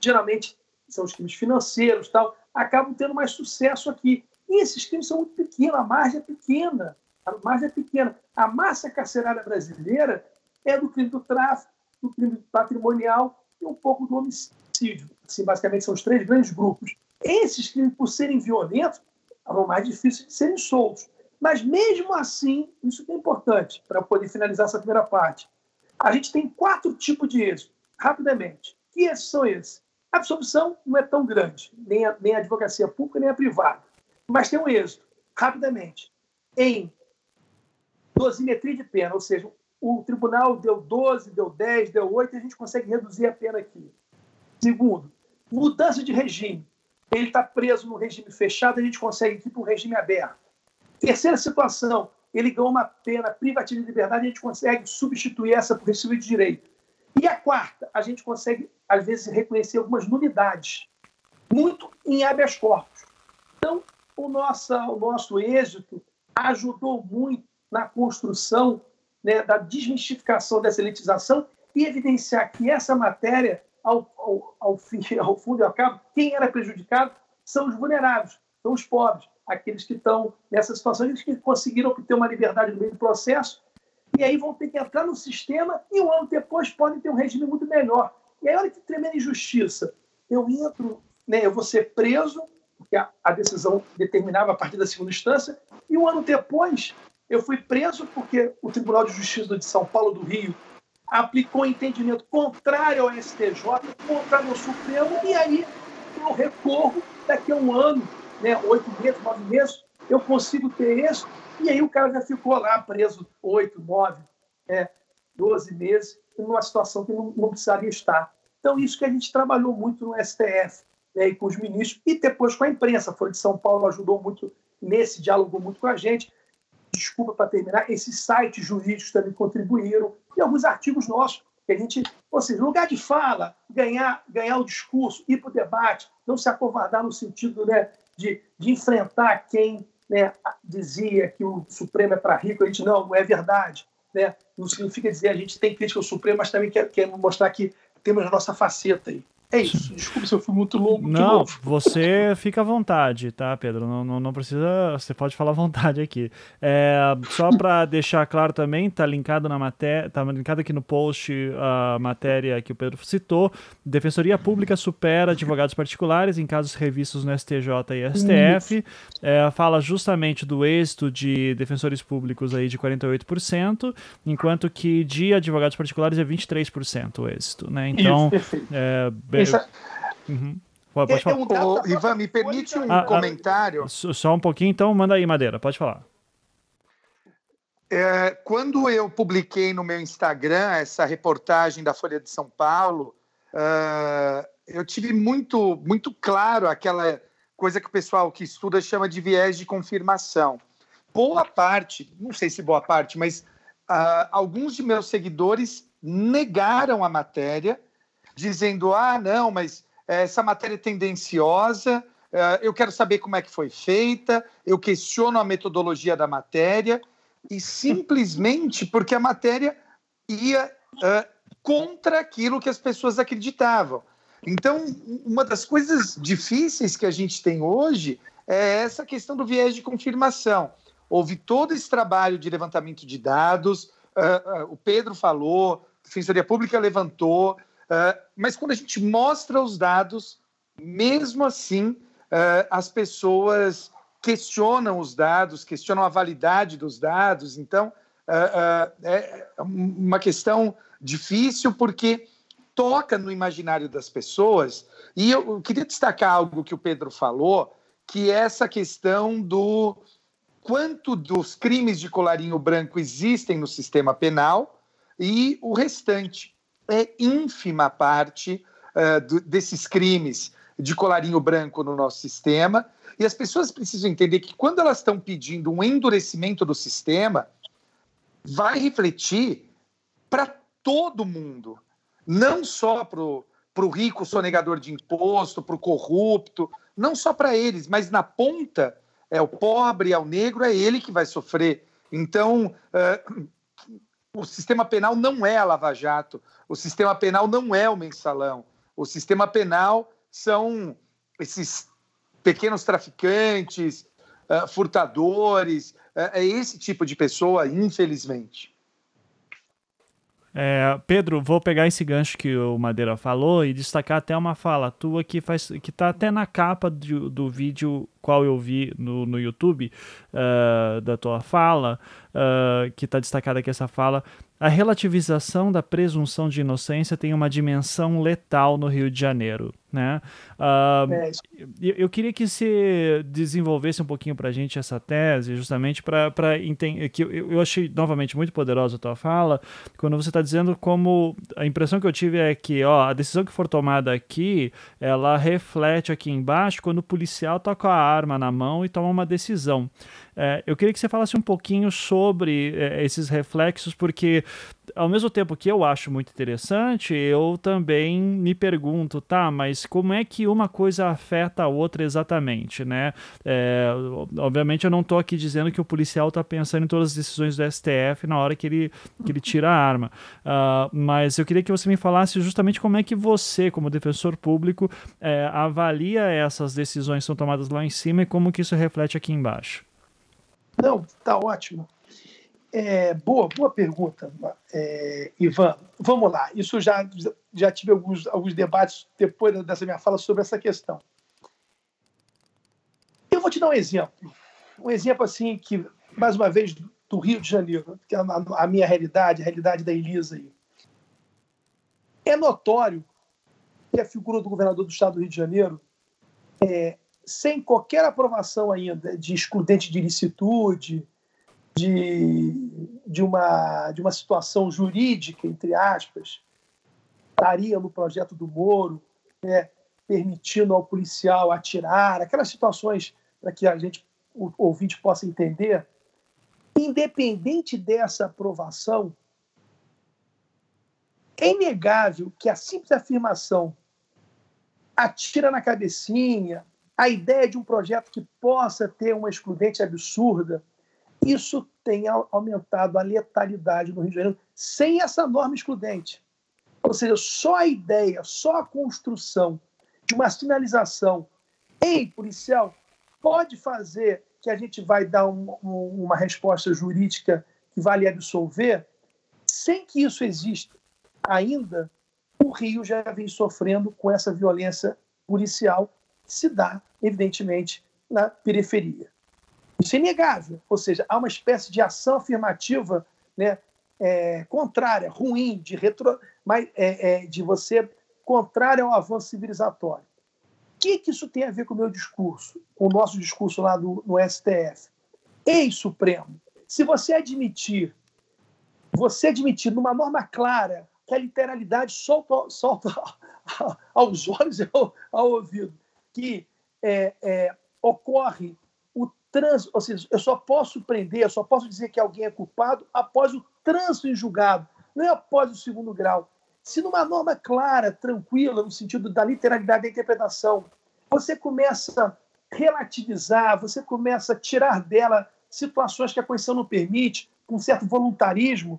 geralmente são os crimes financeiros, tal, acabam tendo mais sucesso aqui. E esses crimes são muito pequenos, a margem é pequena a margem é pequena. A massa carcerária brasileira é do crime do tráfico, do crime patrimonial e um pouco do homicídio. Assim, basicamente, são os três grandes grupos. Esses crimes, por serem violentos, são mais difíceis de serem soltos. Mas, mesmo assim, isso é importante para poder finalizar essa primeira parte. A gente tem quatro tipos de êxito, rapidamente. Que esses são esses? A absolvição não é tão grande, nem a, nem a advocacia pública, nem a privada. Mas tem um êxito, rapidamente, em dosimetria de pena, ou seja, o tribunal deu 12, deu 10, deu 8, e a gente consegue reduzir a pena aqui. Segundo, mudança de regime. Ele está preso no regime fechado, a gente consegue ir para o regime aberto. Terceira situação, ele ganhou uma pena privativa de liberdade, a gente consegue substituir essa por regime de direito. E a quarta, a gente consegue, às vezes, reconhecer algumas nulidades, muito em habeas corpus. Então, o nosso, o nosso êxito ajudou muito na construção né, da desmistificação dessa elitização e evidenciar que essa matéria, ao, ao, ao, fim, [LAUGHS] ao fundo e ao cabo, quem era prejudicado são os vulneráveis, são os pobres, aqueles que estão nessa situação, aqueles que conseguiram obter uma liberdade no meio do processo, e aí vão ter que entrar no sistema e um ano depois podem ter um regime muito melhor. E aí, olha que tremenda injustiça. Eu entro, né, eu vou ser preso, porque a, a decisão determinava a partir da segunda instância, e um ano depois eu fui preso porque o Tribunal de Justiça de São Paulo do Rio aplicou entendimento contrário ao STJ, contrário ao Supremo, e aí eu recorro daqui a um ano, né, oito meses, nove meses, eu consigo ter isso, e aí o cara já ficou lá preso oito, nove, é, doze meses, numa situação que não, não precisaria estar. Então, isso que a gente trabalhou muito no STF, né, e com os ministros, e depois com a imprensa. A Folha de São Paulo ajudou muito nesse, diálogo muito com a gente desculpa para terminar, esses sites jurídicos também contribuíram, e alguns artigos nossos, que a gente, ou seja, lugar de fala, ganhar, ganhar o discurso, ir para o debate, não se acovardar no sentido né, de, de enfrentar quem né, dizia que o Supremo é para rico, a gente não, não é verdade. Né? Não significa dizer a gente tem crítica ao Supremo, mas também quer, quer mostrar que temos a nossa faceta aí. É isso. Desculpe se eu fui muito longo. Não, você fica à vontade, tá, Pedro? Não, não, não precisa. Você pode falar à vontade aqui. É, só para [LAUGHS] deixar claro também, tá linkado na matéria, tá linkado aqui no post a matéria que o Pedro citou. Defensoria Pública supera advogados particulares em casos revistos no STJ e STF. É, fala justamente do êxito de defensores públicos aí de 48%, enquanto que de advogados particulares é 23% o êxito, né? Então, isso, é, essa... Uhum. Pode, pode é, falar. Um Ivan, me permite um ah, ah comentário? Ah, só um pouquinho, então manda aí, Madeira, pode falar. É, quando eu publiquei no meu Instagram essa reportagem da Folha de São Paulo, uh, eu tive muito, muito claro aquela coisa que o pessoal que estuda chama de viés de confirmação. Boa parte, não sei se boa parte, mas uh, alguns de meus seguidores negaram a matéria dizendo: ah, não, mas eh, essa matéria é tendenciosa, eh, eu quero saber como é que foi feita, eu questiono a metodologia da matéria, e simplesmente porque a matéria ia uh, contra aquilo que as pessoas acreditavam. Então, uma das coisas difíceis que a gente tem hoje é essa questão do viés de confirmação. Houve todo esse trabalho de levantamento de dados, uh, uh, o Pedro falou, a Defensoria Pública levantou, Uh, mas quando a gente mostra os dados, mesmo assim, uh, as pessoas questionam os dados, questionam a validade dos dados. Então, uh, é uma questão difícil porque toca no imaginário das pessoas. E eu queria destacar algo que o Pedro falou, que é essa questão do quanto dos crimes de colarinho branco existem no sistema penal e o restante é ínfima parte uh, do, desses crimes de colarinho branco no nosso sistema. E as pessoas precisam entender que quando elas estão pedindo um endurecimento do sistema, vai refletir para todo mundo, não só para o rico sonegador de imposto, para o corrupto, não só para eles, mas na ponta é o pobre, é o negro, é ele que vai sofrer. Então, uh, o sistema penal não é a Lava Jato, o sistema penal não é o mensalão. O sistema penal são esses pequenos traficantes, uh, furtadores, uh, é esse tipo de pessoa, infelizmente. É, Pedro, vou pegar esse gancho que o Madeira falou e destacar até uma fala tua que faz que está até na capa do, do vídeo qual eu vi no, no YouTube uh, da tua fala, uh, que está destacada aqui essa fala, a relativização da presunção de inocência tem uma dimensão letal no Rio de Janeiro. Né? Uh, é. eu, eu, queria que você desenvolvesse um pouquinho para a gente essa tese, justamente para entender que eu, eu, achei novamente muito poderosa a tua fala, quando você está dizendo como a impressão que eu tive é que ó, a decisão que for tomada aqui, ela reflete aqui embaixo quando o policial com a arma na mão e toma uma decisão. É, eu queria que você falasse um pouquinho sobre é, esses reflexos, porque ao mesmo tempo que eu acho muito interessante, eu também me pergunto, tá, mas como é que uma coisa afeta a outra exatamente, né? É, obviamente eu não estou aqui dizendo que o policial está pensando em todas as decisões do STF na hora que ele, que ele tira a arma, uh, mas eu queria que você me falasse justamente como é que você, como defensor público, é, avalia essas decisões que são tomadas lá em cima e como que isso reflete aqui embaixo. Não, tá ótimo. É, boa, boa pergunta, é, Ivan. Vamos lá. Isso já, já tive alguns, alguns debates depois dessa minha fala sobre essa questão. Eu vou te dar um exemplo. Um exemplo assim que, mais uma vez, do Rio de Janeiro, que é a, minha realidade, a realidade da Elisa aí. É notório que a figura do governador do estado do Rio de Janeiro é, sem qualquer aprovação ainda de excludente de ilicitude, de, de, uma, de uma situação jurídica, entre aspas, estaria no projeto do Moro, né, permitindo ao policial atirar, aquelas situações para que a gente, o ouvinte, possa entender. Independente dessa aprovação, é inegável que a simples afirmação atira na cabecinha, a ideia de um projeto que possa ter uma excludente absurda, isso tem aumentado a letalidade no Rio de Janeiro sem essa norma excludente. Ou seja, só a ideia, só a construção de uma sinalização em policial pode fazer que a gente vai dar um, um, uma resposta jurídica que vale absolver, sem que isso exista ainda, o Rio já vem sofrendo com essa violência policial que se dá, evidentemente, na periferia. Isso é inegável, ou seja, há uma espécie de ação afirmativa né, é, contrária, ruim, de, retro, mas, é, é, de você contrária ao avanço civilizatório. O que, que isso tem a ver com o meu discurso, com o nosso discurso lá do, no STF? Ei, Supremo, se você admitir, você admitir numa norma clara que a literalidade solta, solta [LAUGHS] aos olhos e ao, ao ouvido, que é, é, ocorre trânsito, ou seja, eu só posso prender, eu só posso dizer que alguém é culpado após o trânsito em julgado, não é após o segundo grau. Se numa norma clara, tranquila, no sentido da literalidade da interpretação, você começa a relativizar, você começa a tirar dela situações que a Constituição não permite, com certo voluntarismo,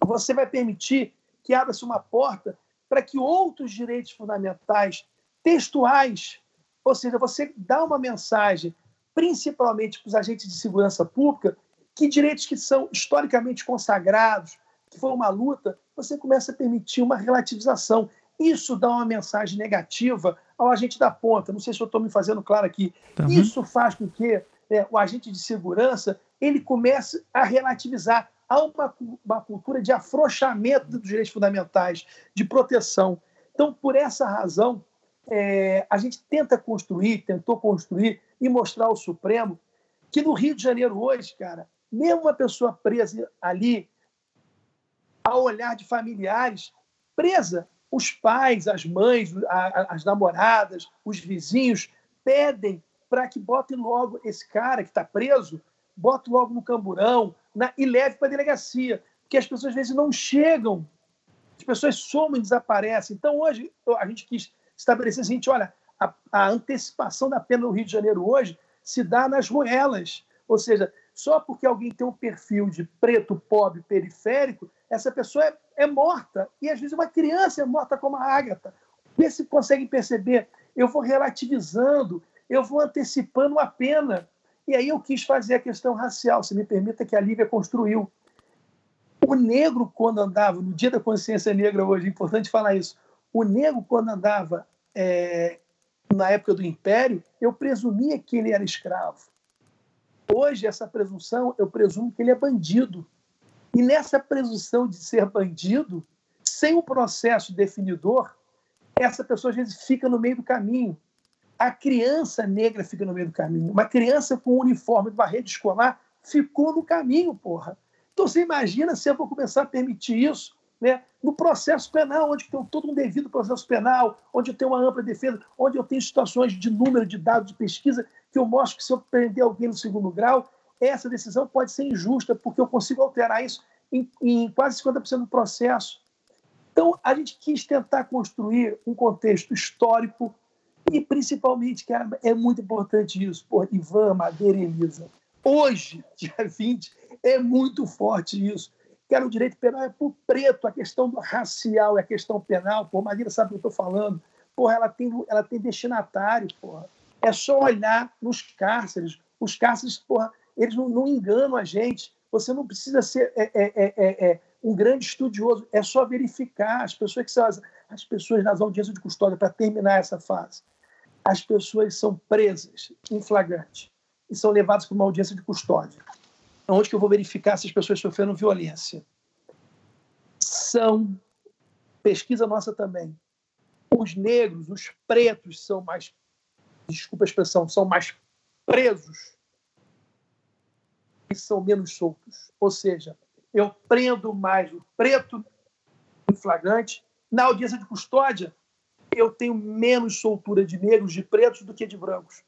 você vai permitir que abra-se uma porta para que outros direitos fundamentais, textuais, ou seja, você dá uma mensagem, principalmente para os agentes de segurança pública, que direitos que são historicamente consagrados, que foi uma luta, você começa a permitir uma relativização. Isso dá uma mensagem negativa ao agente da ponta. Não sei se eu estou me fazendo claro aqui. Uhum. Isso faz com que né, o agente de segurança ele comece a relativizar. Há uma, uma cultura de afrouxamento dos direitos fundamentais, de proteção. Então, por essa razão, é, a gente tenta construir, tentou construir e mostrar ao Supremo que no Rio de Janeiro hoje, cara, mesmo uma pessoa presa ali, ao olhar de familiares, presa, os pais, as mães, as namoradas, os vizinhos pedem para que botem logo esse cara que está preso, bote logo no camburão na, e leve para a delegacia, porque as pessoas às vezes não chegam, as pessoas somam e desaparecem. Então hoje a gente quis estabelecer o seguinte: olha, a, a antecipação da pena no Rio de Janeiro hoje se dá nas ruelas. Ou seja, só porque alguém tem um perfil de preto, pobre, periférico, essa pessoa é, é morta. E às vezes uma criança é morta como a Ágata. Vê se conseguem perceber. Eu vou relativizando, eu vou antecipando a pena. E aí eu quis fazer a questão racial, se me permita que a Lívia construiu. O negro, quando andava, no dia da consciência negra hoje, é importante falar isso, o negro, quando andava é, na época do Império, eu presumia que ele era escravo. Hoje, essa presunção, eu presumo que ele é bandido. E nessa presunção de ser bandido, sem um processo definidor, essa pessoa às vezes fica no meio do caminho. A criança negra fica no meio do caminho. Uma criança com o uniforme de uma rede escolar ficou no caminho, porra. Então você imagina se eu vou começar a permitir isso né? no processo penal, onde tem todo um devido processo penal, onde eu tenho uma ampla defesa, onde eu tenho situações de número de dados de pesquisa que eu mostro que se eu prender alguém no segundo grau, essa decisão pode ser injusta, porque eu consigo alterar isso em, em quase 50% do processo. Então, a gente quis tentar construir um contexto histórico e, principalmente, cara, é muito importante isso, por Ivan, Madeira e Elisa. Hoje, [LAUGHS] dia 20, é muito forte isso que era o direito penal é para o preto, a questão do racial e a questão penal. Pô, Marília sabe o que eu estou falando. Porra, ela tem, ela tem destinatário, porra. É só olhar nos cárceres. Os cárceres, porra, eles não, não enganam a gente. Você não precisa ser é, é, é, é, é um grande estudioso. É só verificar as pessoas que são as, as pessoas nas audiências de custódia para terminar essa fase. As pessoas são presas em flagrante e são levadas para uma audiência de custódia onde que eu vou verificar se as pessoas sofreram violência? São, pesquisa nossa também, os negros, os pretos são mais, desculpa a expressão, são mais presos e são menos soltos. Ou seja, eu prendo mais o preto em flagrante. Na audiência de custódia, eu tenho menos soltura de negros, de pretos do que de brancos.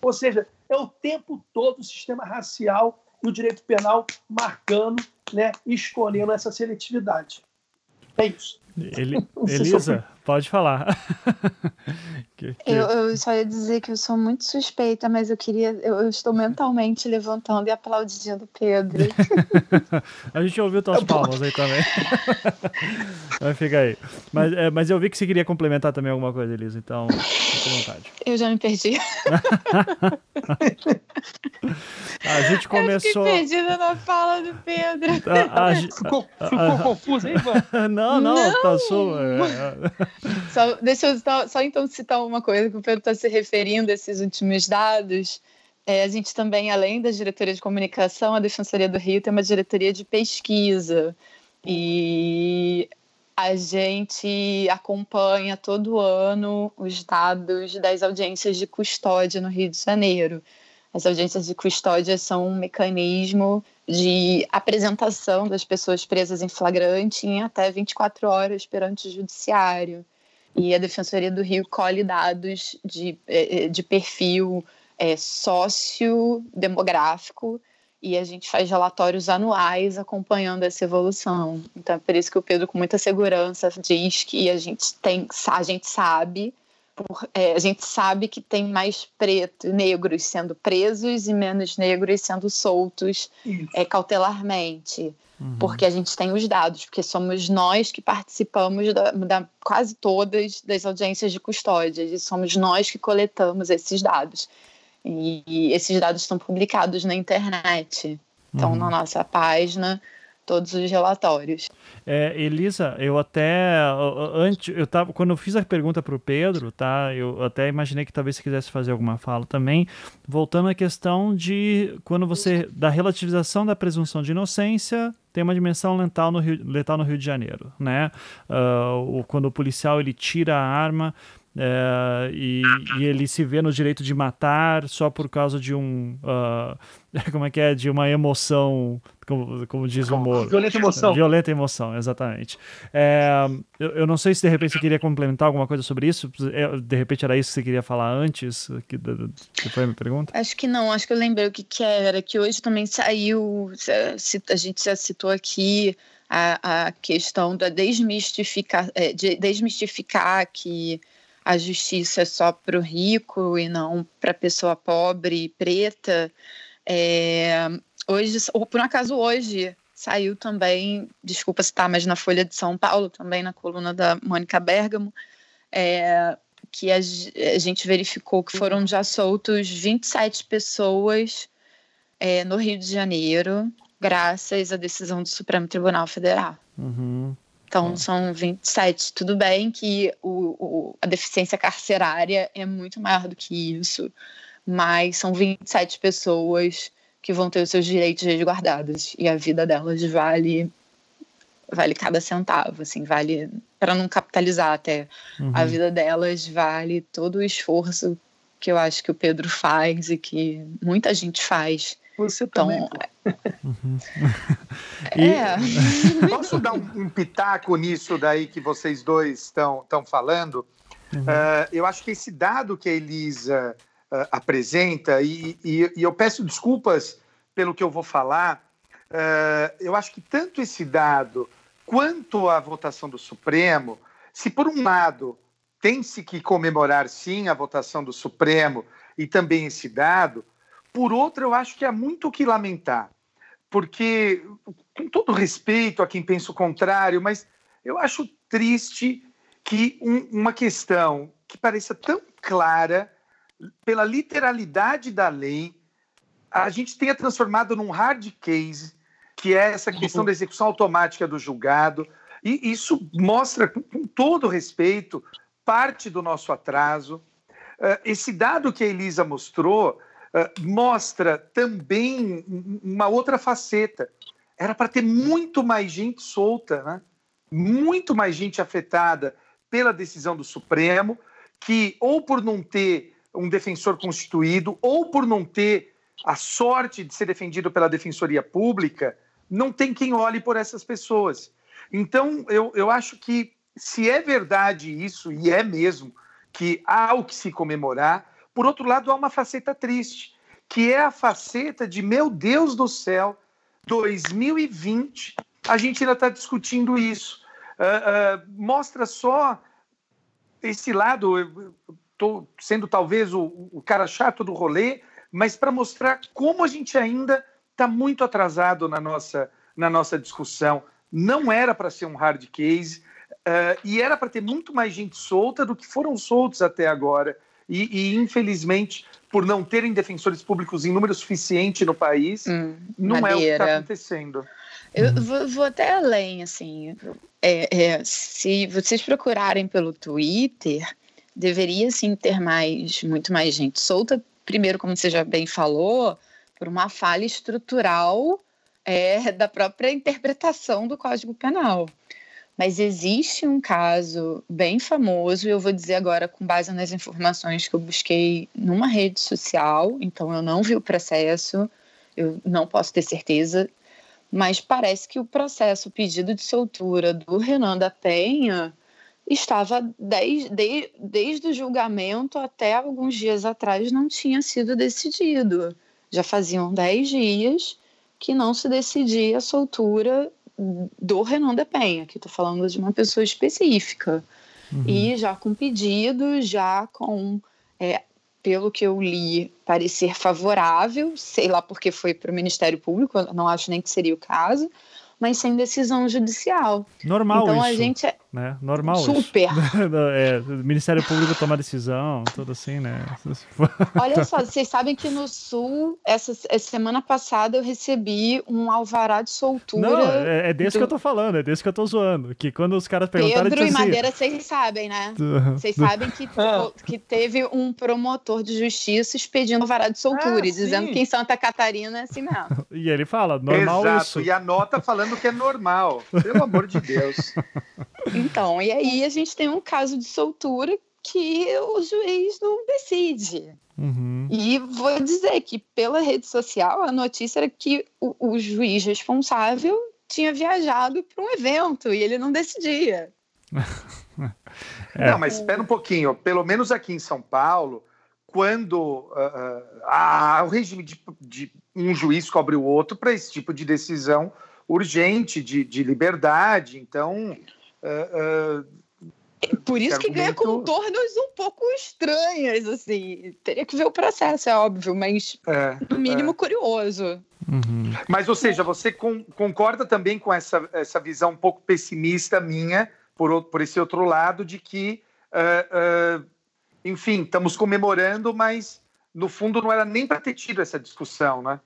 Ou seja, é o tempo todo o sistema racial e o direito penal marcando, né, escolhendo essa seletividade. É isso. Ele, [LAUGHS] Elisa, Pode falar. [LAUGHS] que, que... Eu, eu, só ia dizer que eu sou muito suspeita, mas eu queria. Eu, eu estou mentalmente levantando e aplaudindo Pedro. [LAUGHS] a gente ouviu tuas palmas aí também. [LAUGHS] Mas fica aí. Mas, é, mas eu vi que você queria complementar também alguma coisa, Elisa, então fica à vontade. Eu já me perdi. a gente começou. Eu perdida na fala do Pedro. A, a, ficou, ficou confuso aí, Ivan? Não, não, não. tá só. Só. Deixa eu só, então citar uma coisa que o Pedro está se referindo a esses últimos dados. É, a gente também, além da diretoria de comunicação, a Defensoria do Rio tem uma diretoria de pesquisa. E a gente acompanha todo ano os dados das audiências de custódia no Rio de Janeiro. As audiências de custódia são um mecanismo de apresentação das pessoas presas em flagrante em até 24 horas perante o judiciário. E a Defensoria do Rio colhe dados de, eh, de perfil é, sociodemográfico e a gente faz relatórios anuais acompanhando essa evolução. Então é por isso que o Pedro com muita segurança diz que a gente tem, a gente sabe, por, é, a gente sabe que tem mais preto, negros sendo presos e menos negros sendo soltos é, cautelarmente. Uhum. Porque a gente tem os dados, porque somos nós que participamos da, da, quase todas das audiências de custódia, e somos nós que coletamos esses dados. E esses dados estão publicados na internet. Então, uhum. na nossa página, todos os relatórios. É, Elisa, eu até antes eu tava quando eu fiz a pergunta para o Pedro, tá? Eu até imaginei que talvez você quisesse fazer alguma fala também, voltando à questão de quando você da relativização da presunção de inocência tem uma dimensão letal no Rio, letal no Rio de Janeiro, né? Uh, quando o policial ele tira a arma é, e, e, ele se vê no direito de matar só por causa de um. Uh, [LAUGHS] como é que é? De uma emoção, como, como diz o Moro. Violenta emoção. Violenta emoção, exatamente. É, eu, eu, não sei se de repente você queria complementar alguma coisa sobre isso. É, de repente era isso que você queria falar antes, que, que foi a minha pergunta? Acho que não, acho que eu lembrei o que, que era, que hoje também saiu, a gente já citou aqui a, a questão da desmistificar, é, de desmistificar que a justiça é só para o rico e não para a pessoa pobre e preta. É, hoje, ou por um acaso hoje, saiu também, desculpa citar, mas na Folha de São Paulo, também na coluna da Mônica Bergamo, é, que a, a, gente verificou que foram já soltos 27 pessoas é, no Rio de Janeiro, graças à decisão do Supremo Tribunal Federal. Uhum. Então, são 27. Tudo bem que o, o, a deficiência carcerária é muito maior do que isso, mas são 27 pessoas que vão ter os seus direitos resguardados e a vida delas vale vale cada centavo, assim, vale para não capitalizar até uhum. a vida delas vale todo o esforço que eu acho que o Pedro faz e que muita gente faz você então, também. Uhum. [LAUGHS] É. [LAUGHS] Posso dar um, um, pitaco nisso daí que vocês dois estão falando? Uhum. Uh, eu acho que esse dado que a Elisa uh, apresenta, e, e, e, eu peço desculpas pelo que eu vou falar, uh, eu acho que tanto esse dado quanto a votação do Supremo, se por um lado tem-se que comemorar sim a votação do Supremo e também esse dado, por outra, eu acho que há muito o que lamentar, porque, com todo respeito a quem pensa o contrário, mas eu acho triste que um, uma questão que pareça tão clara, pela literalidade da lei, a gente tenha transformado num hard case, que é essa questão da execução automática do julgado. E isso mostra, com todo respeito, parte do nosso atraso. Eh, esse dado que a Elisa mostrou mostra também uma outra faceta. Era para ter muito mais gente solta, né? muito mais gente afetada pela decisão do Supremo, que ou por não ter um defensor constituído, ou por não ter a sorte de ser defendido pela Defensoria Pública, não tem quem olhe por essas pessoas. Então, eu, eu acho que se é verdade isso, e é mesmo, que há o que se comemorar, por outro lado, há uma faceta triste, que é a faceta de, meu Deus do céu, 2020, a gente ainda está discutindo isso. Uh, uh, mostra só esse lado, estou sendo talvez o, o cara chato do rolê, mas para mostrar como a gente ainda está muito atrasado na nossa, na nossa discussão. Não era para ser um hard case uh, e era para ter muito mais gente solta do que foram soltos até agora. E, e, infelizmente, por não terem defensores públicos em número suficiente no país, hum, não madeira. é o que está acontecendo. Eu vou, vou, até além, assim. É, é, se vocês procurarem pelo Twitter, deveria sim ter mais, muito mais gente solta. Primeiro, como você já bem falou, por uma falha estrutural é, da própria interpretação do Código Penal. Mas existe um caso bem famoso, eu vou dizer agora com base nas informações que eu busquei numa rede social, então eu não vi o processo, eu não posso ter certeza, mas parece que o processo, o pedido de soltura do Renan da Penha estava desde, desde o julgamento até alguns dias atrás não tinha sido decidido. Já faziam 10 dias que não se decidia a soltura do Renan da Penha, que estou falando de uma pessoa específica. Uhum. E já com pedido, já com, é, pelo que eu li, parecer favorável, sei lá porque foi para o Ministério Público, não acho nem que seria o caso, mas sem decisão judicial. Normal então, isso. a gente é né? Normal Super. [LAUGHS] é, o Ministério Público toma decisão, tudo assim, né? [LAUGHS] Olha só, vocês sabem que no Sul, essa, essa, semana passada, eu recebi um alvará de soltura. Não, é, é desse do... que eu tô falando, é desse que eu tô zoando. Que quando os caras perguntaram... Pedro e assim, Madeira, vocês sabem, né? Vocês sabem que, ah. que teve um promotor de justiça expedindo alvará de soltura, ah, dizendo que em Santa Catarina é assim mesmo. [LAUGHS] E ele fala, normal Exato, isso. e a nota falando que é normal. Pelo amor de Deus. Então, e aí a gente tem um caso de soltura que o juiz não decide. Uhum. E vou dizer que pela rede social a notícia era que o, o juiz responsável tinha viajado para um evento e ele não decidia. é. Não, mas espera um pouquinho. Pelo menos aqui em São Paulo, quando uh, uh, o regime de, de, um juiz cobre o outro para esse tipo de decisão urgente de, de liberdade, então Uh, uh, Por isso que ganha contornos um pouco estranhos, assim. Teria que ver o processo, é óbvio, mas é, no mínimo é. curioso. Uhum. Mas, ou seja, você com, concorda também com essa, essa visão um pouco pessimista minha, por, por esse outro lado, de que, uh, enfim, estamos comemorando, mas no fundo não era nem para ter tido essa discussão, né?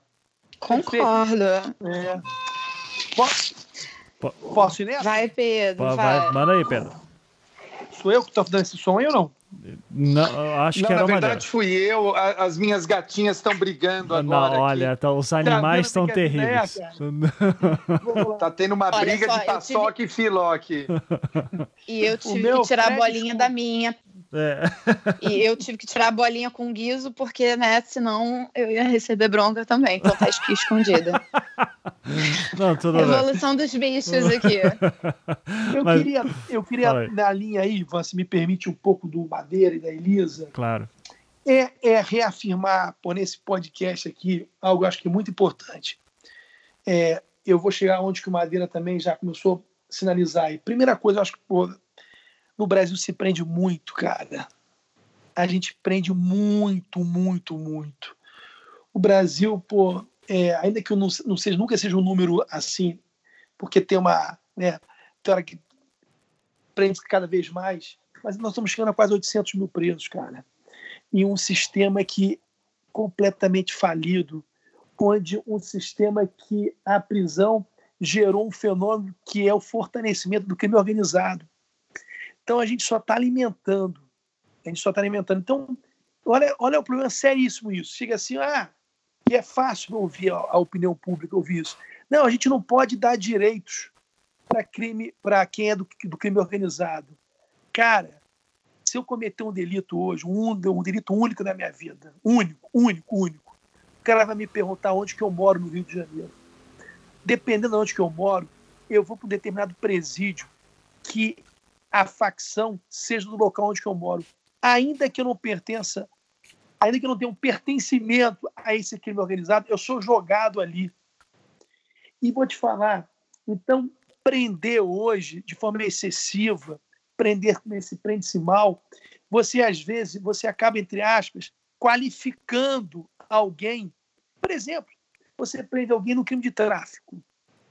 Concordo. É. Posso, Posso ir nessa? Vai, Pedro. Vai. vai. Manda aí, Pedro. Sou eu que estou dando esse sonho ou não? Não, acho não, que era Na verdade, fui eu. As minhas gatinhas estão brigando agora. Não, olha, tá, os tá animais estão terríveis. [LAUGHS] tá tendo uma olha briga só, de paçoca tive... e filó aqui. E eu tive que tirar a bolinha da minha é. E eu tive que tirar a bolinha com guiso, porque, né, senão eu ia receber bronca também. Então tá aqui escondida. [LAUGHS] Não, tudo Evolução bem. dos bichos aqui. Eu Mas... queria, eu queria na linha aí, Ivan, se me permite um pouco do Madeira e da Elisa. Claro. É, é reafirmar, por nesse podcast aqui, algo acho que é muito importante. É, eu vou chegar onde que o Madeira também já começou a sinalizar aí. Primeira coisa, eu acho que pô, no Brasil se prende muito, cara. A gente prende muito, muito, muito. O Brasil, pô, é, ainda que eu não, não seja, nunca seja um número assim, porque tem uma, né, tem hora que prende cada vez mais, mas nós estamos chegando a quase 800 mil presos, cara. E um sistema que completamente falido, onde um sistema que a prisão gerou um fenômeno que é o fortalecimento do crime organizado. Então a gente só está alimentando. A gente só está alimentando. Então, olha, olha o problema seríssimo isso. Chega assim, ah, e é fácil ouvir a, a opinião pública ouvir isso. Não, a gente não pode dar direitos para crime, para quem é do, do crime organizado. Cara, se eu cometer um delito hoje, um, um delito único na minha vida, único, único, único, o cara vai me perguntar onde que eu moro no Rio de Janeiro. Dependendo de onde que eu moro, eu vou para um determinado presídio que a facção seja do local onde eu moro. Ainda que eu não pertença, ainda que eu não tenha um pertencimento a esse crime organizado, eu sou jogado ali. E vou te falar, então, prender hoje de forma excessiva prender nesse prende-se mal, você às vezes você acaba entre aspas qualificando alguém. Por exemplo, você prende alguém no crime de tráfico,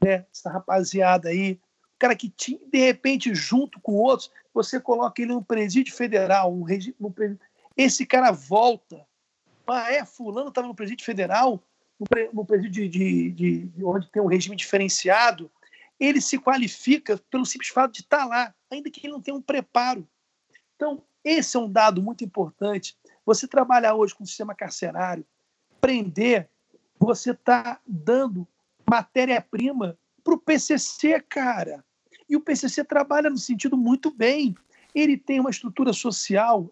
né? Essa rapaziada aí, cara que tinha, de repente junto com outros, você coloca ele no presídio federal, um regi... no presídio... esse cara volta. Ah, é, fulano estava no presídio federal, no, pre... no presídio de, de, de, de onde tem um regime diferenciado, ele se qualifica pelo simples fato de estar lá, ainda que ele não tenha um preparo. Então, esse é um dado muito importante. Você trabalhar hoje com o sistema carcerário, prender, você está dando matéria-prima para o PCC, cara. E o PCC trabalha no sentido muito bem. Ele tem uma estrutura social,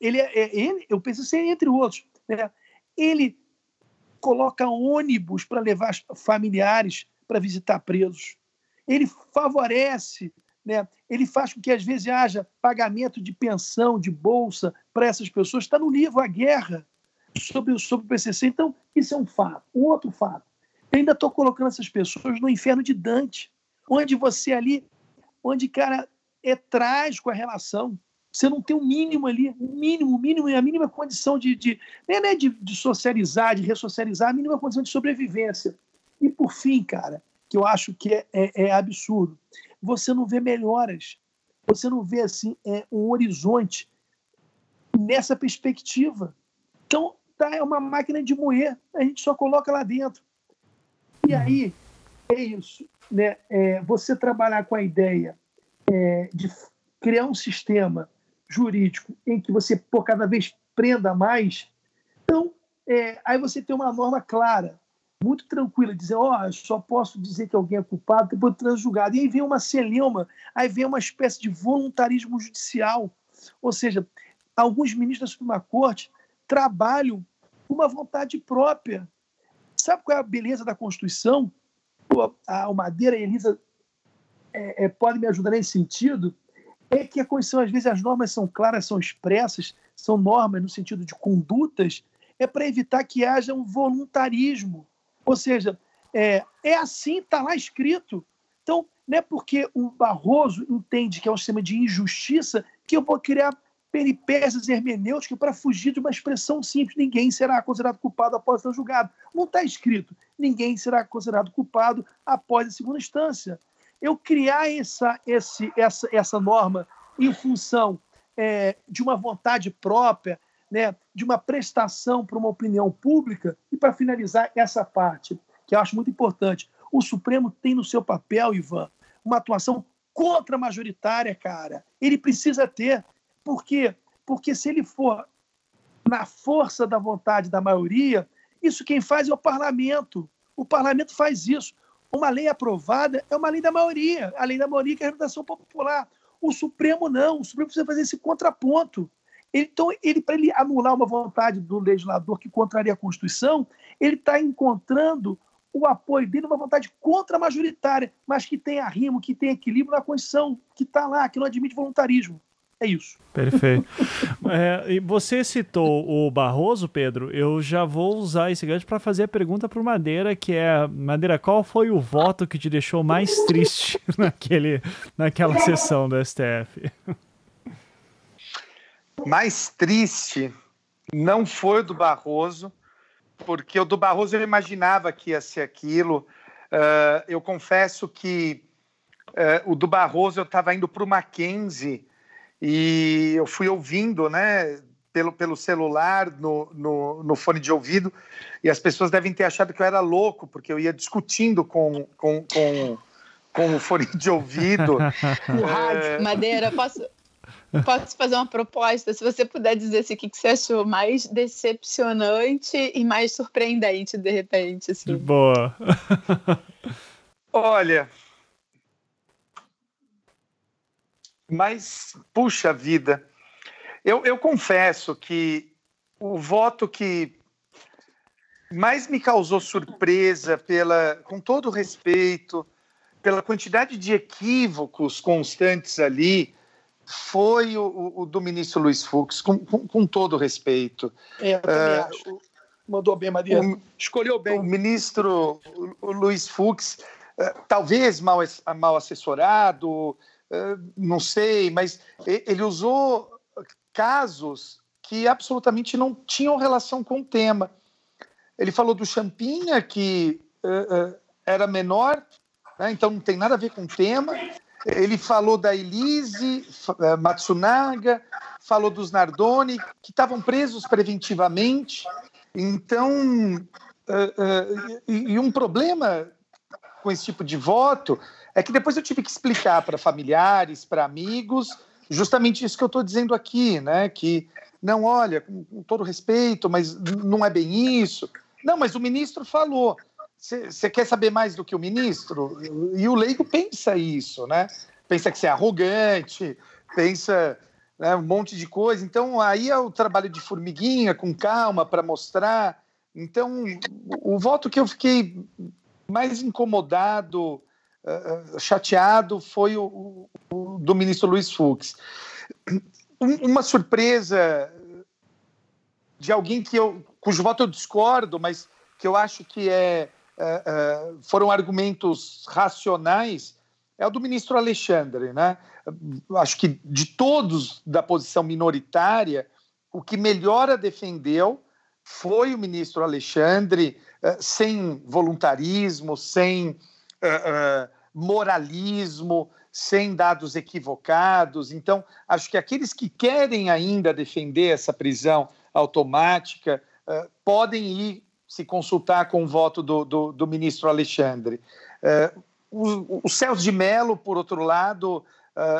ele, é, é ele, o PCC, entre outros, né? ele coloca ônibus para levar familiares para visitar presos ele favorece, né? ele faz com que às vezes haja pagamento de pensão, de bolsa para essas pessoas. Está no livro A Guerra sobre, sobre o PCC. Então, isso é um fato. Um outro fato. Eu ainda estou colocando essas pessoas no inferno de Dante, onde você ali, onde, cara, é trágico a relação. Você não tem o um mínimo ali, o um mínimo, o mínimo, a mínima condição de, de, né, de, de socializar, de ressocializar, a mínima condição de sobrevivência. E por fim, cara, que eu acho que é, é, é absurdo. Você não vê melhoras, você não vê assim é, um horizonte nessa perspectiva. Então, tá, é uma máquina de moer, a gente só coloca lá dentro. E aí, é isso. Né? É, você trabalhar com a ideia é, de criar um sistema jurídico em que você, por cada vez, prenda mais, então, é, aí você tem uma norma clara muito tranquila, dizer, ó, oh, só posso dizer que alguém é culpado depois de transjulgado. E aí vem uma celeuma, aí vem uma espécie de voluntarismo judicial. Ou seja, alguns ministros da Suprema Corte trabalham com uma vontade própria. Sabe qual é a beleza da Constituição? Pô, a Madeira e a Elisa é, é, podem me ajudar nesse sentido. É que a Constituição, às vezes, as normas são claras, são expressas, são normas no sentido de condutas, é para evitar que haja um voluntarismo ou seja, é, é assim, está lá escrito. Então, não é porque o Barroso entende que é um sistema de injustiça que eu vou criar peripécias hermenêuticas para fugir de uma expressão simples. Ninguém será considerado culpado após ser julgado. Não está escrito. Ninguém será considerado culpado após a segunda instância. Eu criar essa, esse, essa, essa norma em função é, de uma vontade própria, né, de uma prestação para uma opinião pública. E para finalizar essa parte, que eu acho muito importante, o Supremo tem no seu papel, Ivan, uma atuação contra-majoritária, cara. Ele precisa ter. Por quê? Porque se ele for na força da vontade da maioria, isso quem faz é o parlamento. O parlamento faz isso. Uma lei aprovada é uma lei da maioria. A lei da maioria que é a representação popular. O Supremo não. O Supremo precisa fazer esse contraponto. Então, ele para ele anular uma vontade do legislador que contraria a Constituição, ele está encontrando o apoio dele uma vontade contra-majoritária, mas que tem arrimo, que tem equilíbrio na Constituição, que está lá, que não admite voluntarismo. É isso. Perfeito. [LAUGHS] é, e você citou o Barroso, Pedro. Eu já vou usar esse gancho para fazer a pergunta para o Madeira, que é Madeira, qual foi o voto que te deixou mais triste [LAUGHS] naquele, naquela sessão do STF? mais triste não foi o do Barroso, porque o do Barroso eu imaginava que ia ser aquilo. Uh, eu confesso que uh, o do Barroso eu estava indo para o Mackenzie e eu fui ouvindo, né, pelo, pelo celular, no, no, no, fone de ouvido, e as pessoas devem ter achado que eu era louco, porque eu ia discutindo com, com, com, com o fone de ouvido. [LAUGHS] Madeira, posso, Posso fazer uma proposta? Se você puder dizer assim, o que, você achou mais decepcionante e mais surpreendente, de repente. Assim. Boa. Olha. Mas, puxa vida, eu, eu confesso que o voto que mais me causou surpresa, pela, com todo respeito, pela quantidade de equívocos constantes ali, foi o, o, do ministro Luiz Fux, com, com, com todo respeito. É, uh, acho. Mandou bem, Maria. Escolheu bem. O ministro o Luiz Fux, uh, talvez mal, mal assessorado, não sei, mas ele usou casos que absolutamente não tinham relação com o tema. Ele falou do Champinha, que uh, uh, era menor, né, então não tem nada a ver com o tema. Ele falou da Elise uh, Matsunaga, falou dos Nardoni, que estavam presos preventivamente. Então, e, e um problema com esse tipo de voto é que depois eu tive que explicar para familiares, para amigos, justamente isso que eu estou dizendo aqui, né? Que não, olha, com, com, todo respeito, mas não é bem isso. Não, mas o ministro falou. Você quer saber mais do que o ministro? E o leigo pensa isso, né? Pensa que você é arrogante, pensa né, um monte de coisa. Então, aí é o trabalho de formiguinha, com calma, para mostrar. Então, o voto que eu fiquei mais incomodado, uh, chateado, foi o, o, do ministro Luiz Fux. Uma surpresa de alguém que eu, cujo voto eu discordo, mas que eu acho que é, uh, uh, foram argumentos racionais, é o do ministro Alexandre. Né? Acho que de todos da posição minoritária, o que melhor a defendeu foi o ministro Alexandre, sem voluntarismo, sem moralismo, sem dados equivocados. Então, acho que aqueles que querem ainda defender essa prisão automática uh, podem ir se consultar com o voto do, do, do ministro Alexandre. O, o Celso de Mello, por outro lado,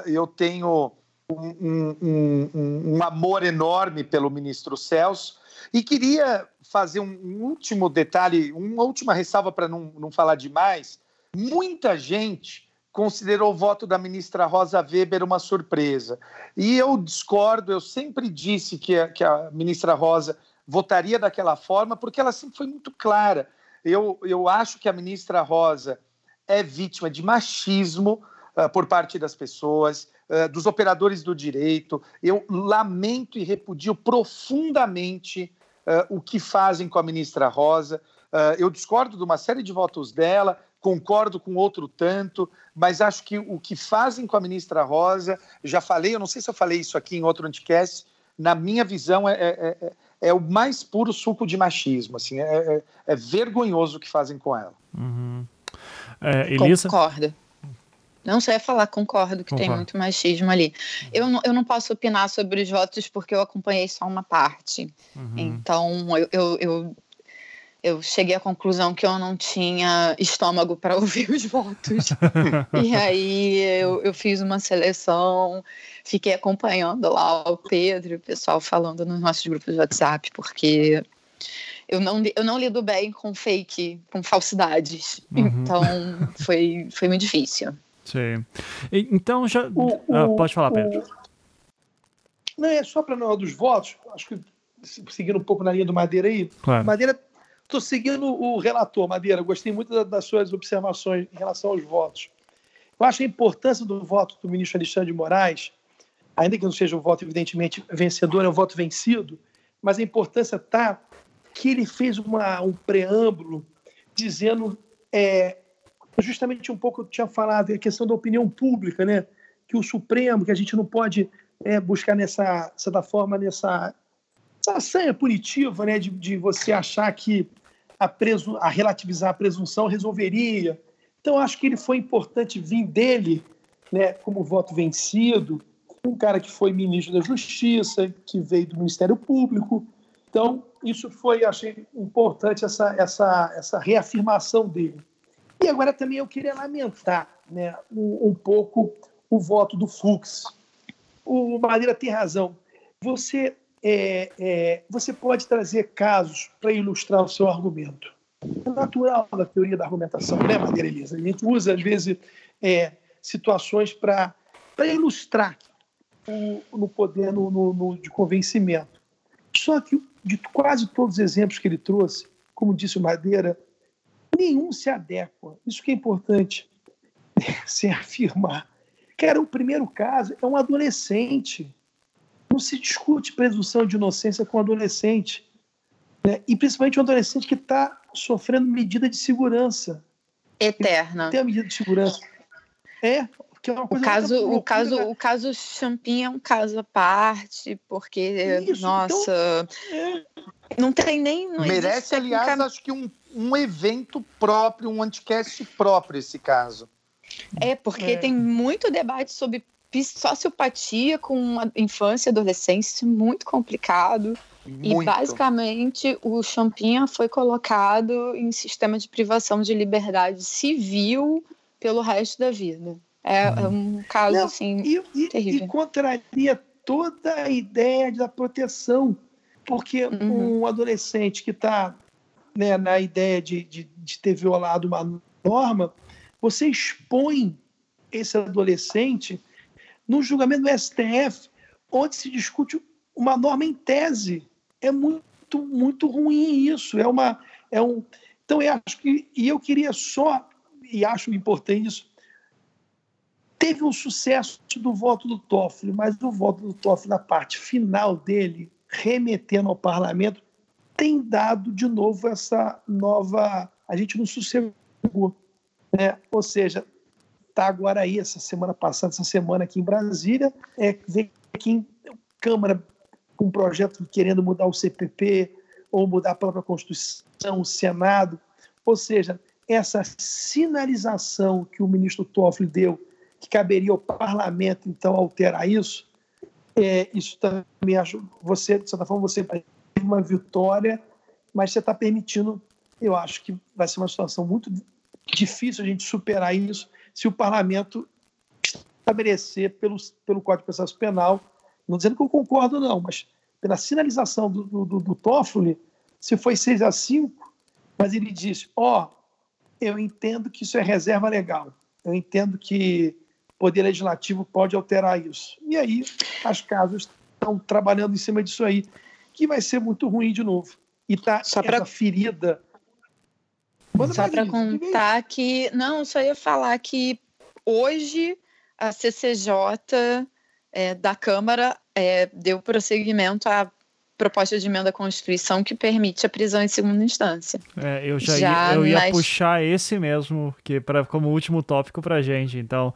eu tenho um, um, um, um, amor enorme pelo ministro Celso e queria fazer um, último detalhe, uma última ressalva para não, não falar demais. Muita gente considerou o voto da ministra Rosa Weber uma surpresa. E eu discordo, eu sempre disse que a, que a ministra Rosa votaria daquela forma, porque ela sempre foi muito clara. Eu, eu acho que a ministra Rosa é vítima de machismo uh, por parte das pessoas, uh, dos operadores do direito. Eu lamento e repudio profundamente uh, o que fazem com a ministra Rosa. eu discordo de uma série de votos dela, concordo com outro tanto, mas acho que o que fazem com a ministra Rosa, já falei, eu não sei se eu falei isso aqui em outro anticast, na minha visão é, é, é, é o mais puro suco de machismo, assim, é, é, é vergonhoso o que fazem com ela. Uhum. É, Elisa? Concordo. Não sei falar, concordo que concordo. tem muito machismo ali. Eu não, eu não posso opinar sobre os votos porque eu acompanhei só uma parte. Uhum. Então, eu, eu, eu eu cheguei à conclusão que eu não tinha estômago para [LAUGHS] ouvir os votos. [LAUGHS] e aí eu, eu, fiz uma seleção, fiquei acompanhando lá o Pedro, o pessoal falando nos nossos grupos de WhatsApp, porque eu não, eu não lido bem com fake, com falsidades. Uhum. Então foi, foi muito difícil. Sim. Então já. O, ah, pode falar, Pedro. O... Não, é só para não dos votos, acho que seguindo um pouco na linha do Madeira aí. Claro. Madeira Estou seguindo o relator, Madeira. Gostei muito das suas observações em relação aos votos. Eu acho a importância do voto do ministro Alexandre de Moraes, ainda que não seja o voto, evidentemente, vencedor, é o voto vencido, mas a importância está que ele fez uma, um preâmbulo dizendo é, justamente um pouco eu tinha falado a questão da opinião pública, né? Que o Supremo, que a gente não pode é, buscar nessa certa forma nessa essa sanha punitiva, né? De, de você achar que a, presu, a relativizar a presunção resolveria. Então, acho que ele foi importante vir dele, né, como voto vencido, um cara que foi ministro da Justiça, que veio do Ministério Público. Então, isso foi, achei importante, essa, essa, essa reafirmação dele. E agora também eu queria lamentar né, um, um pouco o voto do Fux. O Madeira tem razão. Você é, é, você pode trazer casos para ilustrar o seu argumento. É natural da teoria da argumentação, né, Maria Elisa? A gente usa, às vezes, é, situações para ilustrar o, no poder no, no, no, de convencimento. Só que, de quase todos os exemplos que ele trouxe, como disse o Madeira, nenhum se adequa. Isso que é importante [LAUGHS] se afirmar. Cara, o primeiro caso é um adolescente se discute presunção de inocência com adolescente. Né? E principalmente um adolescente que está sofrendo medida de segurança. Eterna. Tem a medida de segurança. É, porque é uma coisa o caso, o caso, o caso Champin é um caso à parte, porque Isso, nossa, então, é... não tem nem não merece aliás acho que um, um evento próprio, um anticast próprio esse caso. É porque é. tem muito debate sobre sociopatia com infância e adolescência muito complicado. Muito. E basicamente o Champinha foi colocado em sistema de privação de liberdade civil pelo resto da vida. É, é um caso Não, assim e, e, terrível. E contraria toda a ideia da proteção, porque uhum. um adolescente que está né, na ideia de, de, de ter violado uma norma, você expõe esse adolescente no julgamento do STF, onde se discute uma norma em tese. É muito, muito ruim isso. É uma, é um. Então, eu acho que e eu queria só e acho importante isso. Teve um sucesso do voto do Toffoli, mas o voto do Toffoli na parte final dele, remetendo ao parlamento, tem dado de novo essa nova. A gente não sossegou. Né? Ou seja, está agora aí, essa semana passada, essa semana aqui em Brasília, é ver aqui em Câmara com um projeto querendo mudar o CPP ou mudar a própria Constituição, o Senado. Ou seja, essa sinalização que o ministro Toffoli deu, que caberia ao parlamento, então, alterar isso, é, isso também acho, você, de certa forma, você teve uma vitória, mas você está permitindo, eu acho que vai ser uma situação muito difícil a gente superar isso se o parlamento estabelecer pelo, pelo Código de Processo Penal, não dizendo que eu concordo, não, mas pela sinalização do, do, do Toffoli, se foi 6 a 5, mas ele disse: ó, oh, eu entendo que isso é reserva legal. Eu entendo que o Poder Legislativo pode alterar isso. E aí as casas estão trabalhando em cima disso aí, que vai ser muito ruim de novo. E tá só pra... essa ferida. Manda só para contar que. Não, só ia falar que hoje a CCJ é, da Câmara é, deu prosseguimento à proposta de emenda à Constituição que permite a prisão em segunda instância. É, eu já, já ia, eu ia nas... puxar esse mesmo que para como último tópico para gente. Então,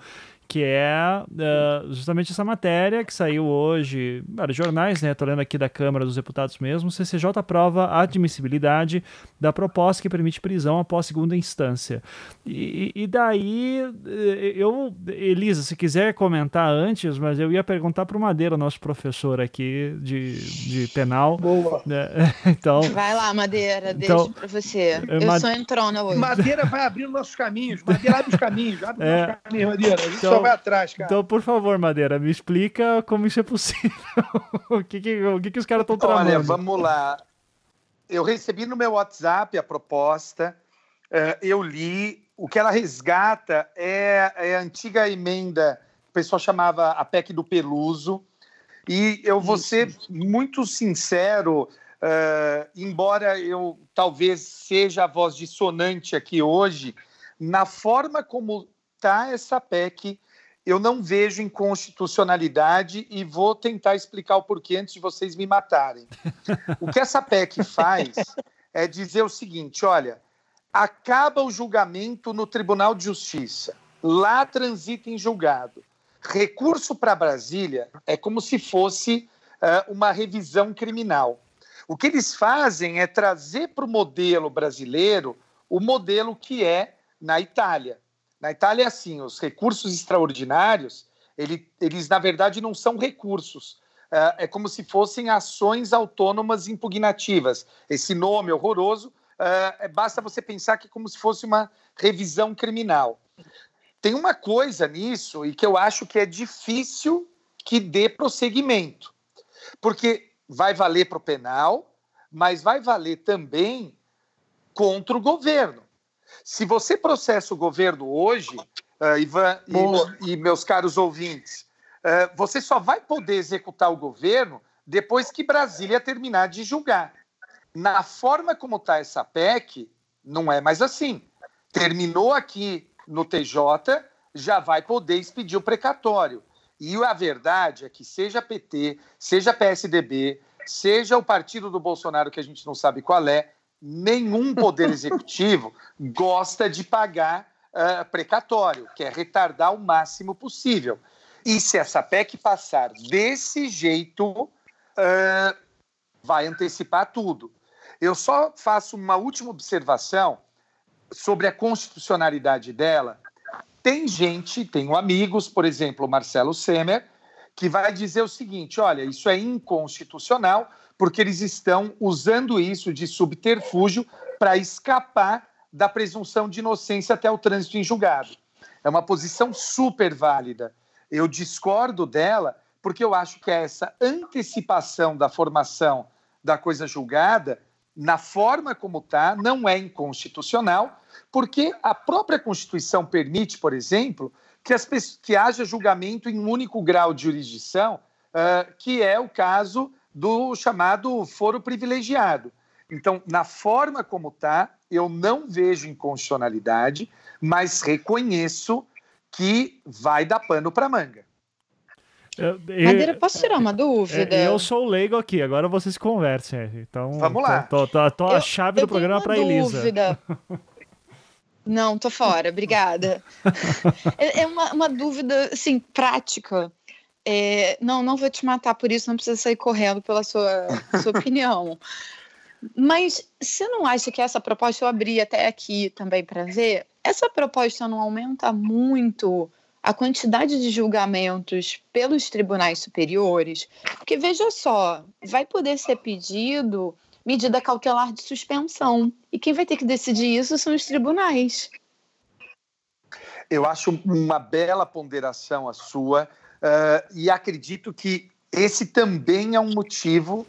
que é uh, justamente essa matéria que saiu hoje, vários jornais, né? Estou lendo aqui da Câmara dos Deputados mesmo. CCJ aprova a admissibilidade da proposta que permite prisão após segunda instância. E, e daí, eh, eu, Elisa, se quiser comentar antes, mas eu ia perguntar para o Madeira, nosso professor aqui de, de penal. Boa. Né? [LAUGHS] Então, vai lá, Madeira, então, deixa para você. Eu Mad... sou entrona hoje. Madeira vai abrir nossos caminhos. Madeira abre os caminhos. Abre [LAUGHS] é, nossos caminhos, Madeira. Então, só vai atrás, cara. Então, por favor, Madeira, me explica como isso é possível. [LAUGHS] o que, que, o que, que os caras estão tramando? Olha, vamos lá. Eu recebi no meu WhatsApp a proposta, uh, eu li. O que ela resgata é, é a antiga emenda, o pessoal chamava a PEC do Peluso. E eu vou ser muito sincero, uh, embora eu talvez seja a voz dissonante aqui hoje, na forma como essa PEC eu não vejo inconstitucionalidade e vou tentar explicar o porquê antes de vocês me matarem. O que essa PEC faz é dizer o seguinte: olha, acaba o julgamento no Tribunal de Justiça, lá transita em julgado. Recurso para Brasília é como se fosse uh, uma revisão criminal. O que eles fazem é trazer para o modelo brasileiro o modelo que é na Itália. Na Itália é assim, os recursos extraordinários, ele, eles na verdade não são recursos, é, é como se fossem ações autônomas impugnativas. Esse nome horroroso, é, basta você pensar que é como se fosse uma revisão criminal. Tem uma coisa nisso e que eu acho que é difícil que dê prosseguimento, porque vai valer para o penal, mas vai valer também contra o governo. Se você processa o governo hoje, uh, Ivan e, e, meus caros ouvintes, uh, você só vai poder executar o governo depois que Brasília terminar de julgar. Na forma como está essa PEC, não é mais assim. Terminou aqui no TJ, já vai poder expedir o precatório. E a verdade é que seja PT, seja PSDB, seja o partido do Bolsonaro, que a gente não sabe qual é, nenhum poder [LAUGHS] executivo gosta de pagar uh, precatório, que é retardar o máximo possível. E se essa PEC passar desse jeito, uh, vai antecipar tudo. Eu só faço uma última observação sobre a constitucionalidade dela. Tem gente, tenho amigos, por exemplo, Marcelo Semer, que vai dizer o seguinte: olha, isso é inconstitucional, porque eles estão usando isso de subterfúgio para escapar da presunção de inocência até o trânsito em julgado. É uma posição super válida. Eu discordo dela porque eu acho que essa antecipação da formação da coisa julgada, na forma como está, não é inconstitucional, porque a própria Constituição permite, por exemplo, que, as, que haja julgamento em um único grau de jurisdição, uh, que é o caso do chamado foro privilegiado. Então, na forma como está, eu não vejo inconstitucionalidade, mas reconheço que vai dar pano para manga. Eu, eu, Madeira, posso tirar uma dúvida? Eu sou leigo aqui, agora vocês conversem. Então, Vamos lá. Tô, tô, tô a chave do programa para Elisa. Dúvida. [LAUGHS] Não, tô fora, obrigada. [LAUGHS] é, é uma, uma, dúvida, assim, prática. É, não, não vou te matar por isso, não precisa sair correndo pela sua, sua [LAUGHS] opinião. Mas você não acha que essa proposta, eu abri até aqui também para ver, essa proposta não aumenta muito a quantidade de julgamentos pelos tribunais superiores? Porque veja só, vai poder ser pedido medida cautelar de suspensão. E quem vai ter que decidir isso são os tribunais. Eu acho uma bela ponderação a sua, uh, e acredito que esse também é um motivo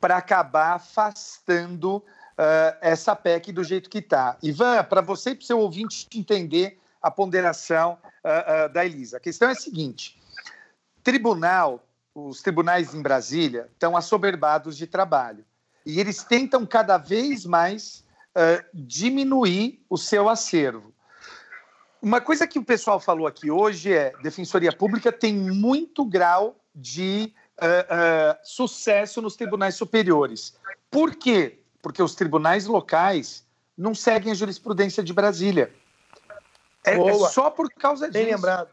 para acabar afastando uh, essa PEC do jeito que está. Ivan, para você e para o seu ouvinte entender a ponderação uh, da Elisa, a questão é a seguinte: tribunal, os tribunais em Brasília estão assoberbados de trabalho e eles tentam cada vez mais diminuir o seu acervo. Uma coisa que o pessoal falou aqui hoje é: Defensoria Pública tem muito grau de uh, uh, sucesso nos tribunais superiores. Por quê? Porque os tribunais locais não seguem a jurisprudência de Brasília. É, é só por causa disso. Bem lembrado.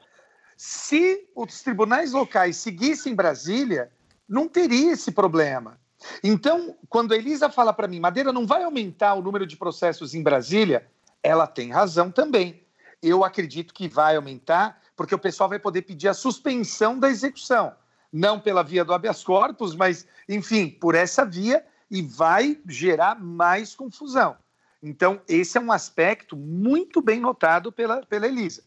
Se os tribunais locais seguissem Brasília, não teria esse problema. Então, quando a Elisa fala para mim, Madeira não vai aumentar o número de processos em Brasília, ela tem razão também. Eu acredito que vai aumentar, porque o pessoal vai poder pedir a suspensão da execução não pela via do habeas corpus, mas, enfim, por essa via e vai gerar mais confusão. Então, esse é um aspecto muito bem notado pela, pela Elisa.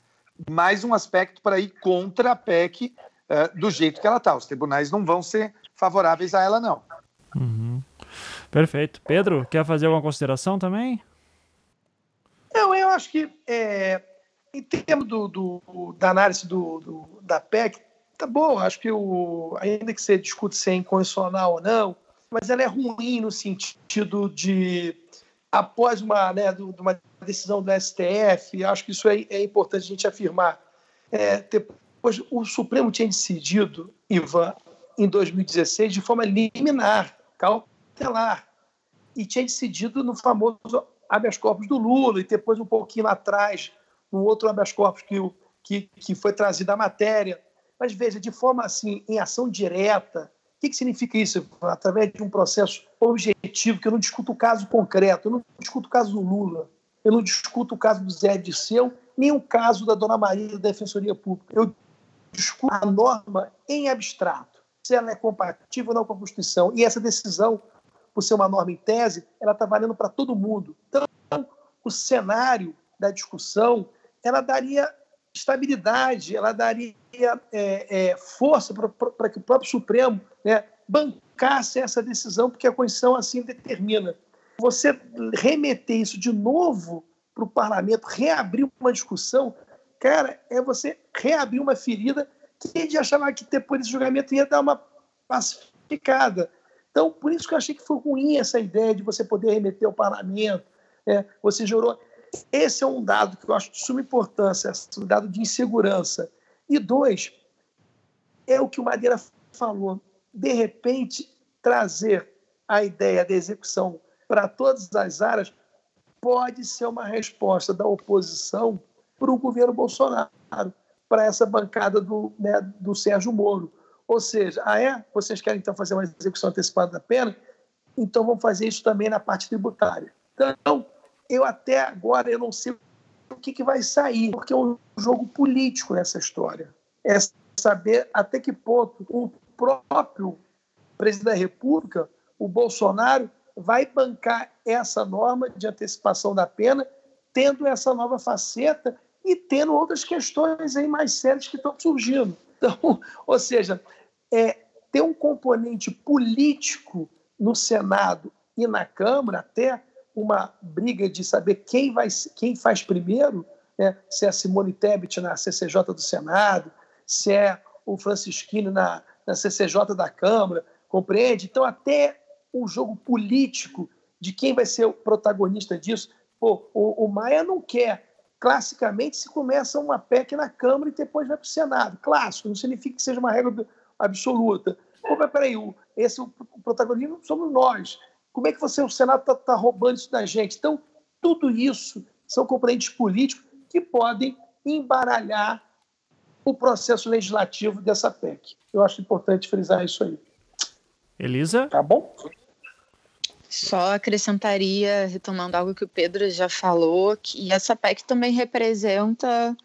Mais um aspecto para ir contra a PEC uh, do jeito que ela está. Os tribunais não vão ser favoráveis a ela, não. Uhum. Perfeito. Pedro, quer fazer alguma consideração também? Não, eu acho que é, em termos do, do, da análise do, do, da PEC, tá bom, acho que o, ainda que você discute se é inconstitucional ou não, mas ela é ruim no sentido de, após uma, né, uma decisão do STF, acho que isso é, é importante a gente afirmar. É, depois, o Supremo tinha decidido, Ivan, em 2016, de forma liminar, cautelar, e tinha decidido no famoso habeas corpus do Lula, e depois, um pouquinho atrás, no outro habeas corpus que, que, que foi trazido a matéria, mas veja, de forma assim, em ação direta, o que, que significa isso? Através de um processo objetivo, que eu não discuto o caso concreto, eu não discuto o caso do Lula, eu não discuto o caso do Zé Disseu, nem o caso da Dona Maria da Defensoria Pública. Eu discuto a norma em abstrato, se ela é compatível ou não com a Constituição. E essa decisão, por ser uma norma em tese, ela está valendo para todo mundo. Então, o cenário da discussão, ela daria estabilidade, ela daria é, é, força para que o próprio Supremo né, bancasse essa decisão, porque a Constituição assim determina. Você remeter isso de novo para o parlamento, reabrir uma discussão, cara, é você reabrir uma ferida que a gente achava que depois desse julgamento ia dar uma pacificada. Então, por isso que eu achei que foi ruim essa ideia de você poder remeter ao parlamento. Né? Você jurou. Esse é um dado que eu acho de suma importância, um dado de insegurança. E dois, é o que o Madeira falou. De repente, trazer a ideia da execução para todas as áreas pode ser uma resposta da oposição para o governo Bolsonaro, para essa bancada do, né, do Sérgio Moro. Ou seja, ah, é? Vocês querem então fazer uma execução antecipada da pena? Então vamos fazer isso também na parte tributária. Então, eu até agora eu não sei o que, que vai sair, porque é um jogo político nessa história. É saber até que ponto o próprio presidente da República, o Bolsonaro, vai bancar essa norma de antecipação da pena, tendo essa nova faceta e tendo outras questões aí mais sérias que estão surgindo. Então, [LAUGHS] ou seja, é, ter um componente político no Senado e na Câmara, até uma briga de saber quem, vai, quem faz primeiro, né? se é a Simone Tebet na CCJ do Senado, se é o Francisquino na, na CCJ da Câmara, compreende? Então, até o jogo político de quem vai ser o protagonista disso. Pô, o, o Maia não quer. Classicamente, se começa uma PEC na Câmara e depois vai para o Senado. Clássico, não significa que seja uma regra absoluta. Pô, mas peraí, o, esse o protagonismo somos nós. Como é que você, o Senado está tá roubando isso da gente? Então, tudo isso são componentes políticos que podem embaralhar o processo legislativo dessa PEC. Eu acho importante frisar isso aí. Elisa? Tá bom? Só acrescentaria, retomando algo que o Pedro já falou, que essa PEC também representa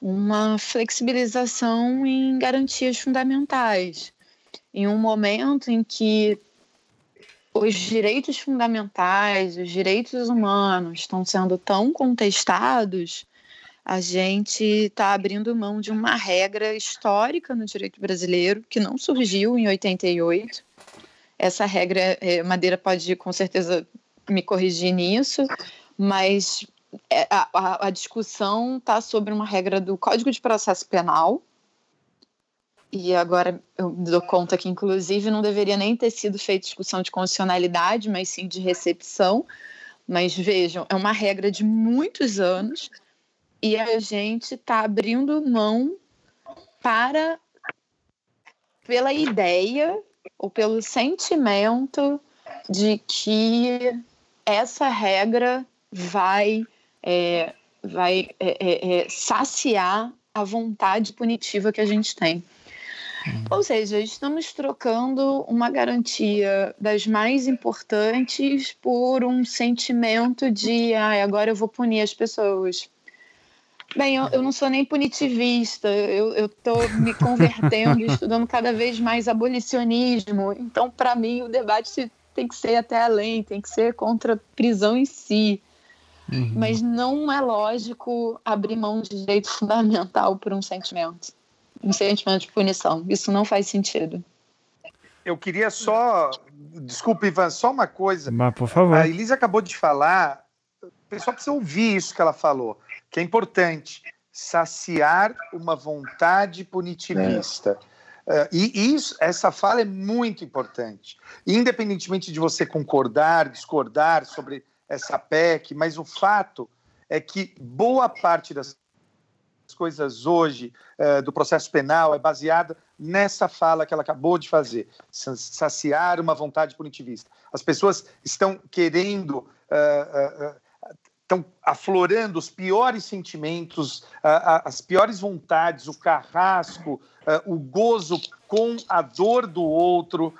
uma flexibilização em garantias fundamentais. Em um momento em que os direitos fundamentais, os direitos humanos estão sendo tão contestados, a gente está abrindo mão de uma regra histórica no direito brasileiro que não surgiu em 88. Essa regra, é, Madeira pode com certeza me corrigir nisso, mas é, a, a, a discussão está sobre uma regra do Código de Processo Penal. E agora eu dou conta que, inclusive, não deveria nem ter sido feita discussão de constitucionalidade, mas sim de recepção. Mas vejam, é uma regra de muitos anos e a gente está abrindo mão para pela ideia ou pelo sentimento de que essa regra vai é, vai é, é, é, saciar a vontade punitiva que a gente tem. Ou seja, estamos trocando uma garantia das mais importantes por um sentimento de ah, agora eu vou punir as pessoas. Bem, eu, eu não sou nem punitivista, eu estou me convertendo, [LAUGHS] estudando cada vez mais abolicionismo. Então, para mim, o debate tem que ser até além, tem que ser contra a prisão em si. Uhum. Mas não é lógico abrir mão de direito fundamental por um sentimento um sentimento de punição. Isso não faz sentido. Eu queria só. Desculpe, Ivan, só uma coisa. Mas, por favor. A Elisa acabou de falar. O pessoal precisa ouvir isso que ela falou, que é importante. Saciar uma vontade punitivista. É. Uh, e isso, essa fala é muito importante. Independentemente de você concordar, discordar sobre essa PEC, mas o fato é que boa parte das coisas hoje uh, do processo penal é baseada nessa fala que ela acabou de fazer, saciar uma vontade punitivista. As pessoas estão querendo, uh, uh, estão aflorando os piores sentimentos, as piores vontades, o carrasco, o gozo com a dor do outro,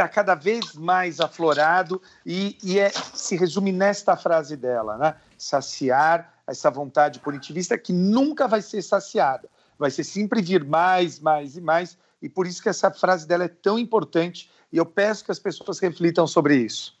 está cada vez mais aflorado e, e é, se resume nesta frase dela, né? Saciar essa vontade punitivista que nunca vai ser saciada. Vai ser sempre vir mais, mais e mais. E por isso que essa frase dela é tão importante. E eu peço que as pessoas reflitam sobre isso.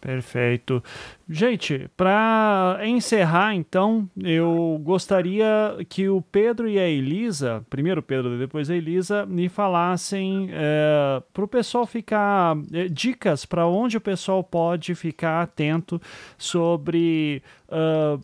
Perfeito. Gente, para encerrar, então, eu gostaria que o Pedro e a Elisa, primeiro o Pedro depois a Elisa, me falassem é, para o pessoal ficar. É, dicas para onde o pessoal pode ficar atento sobre. Uh,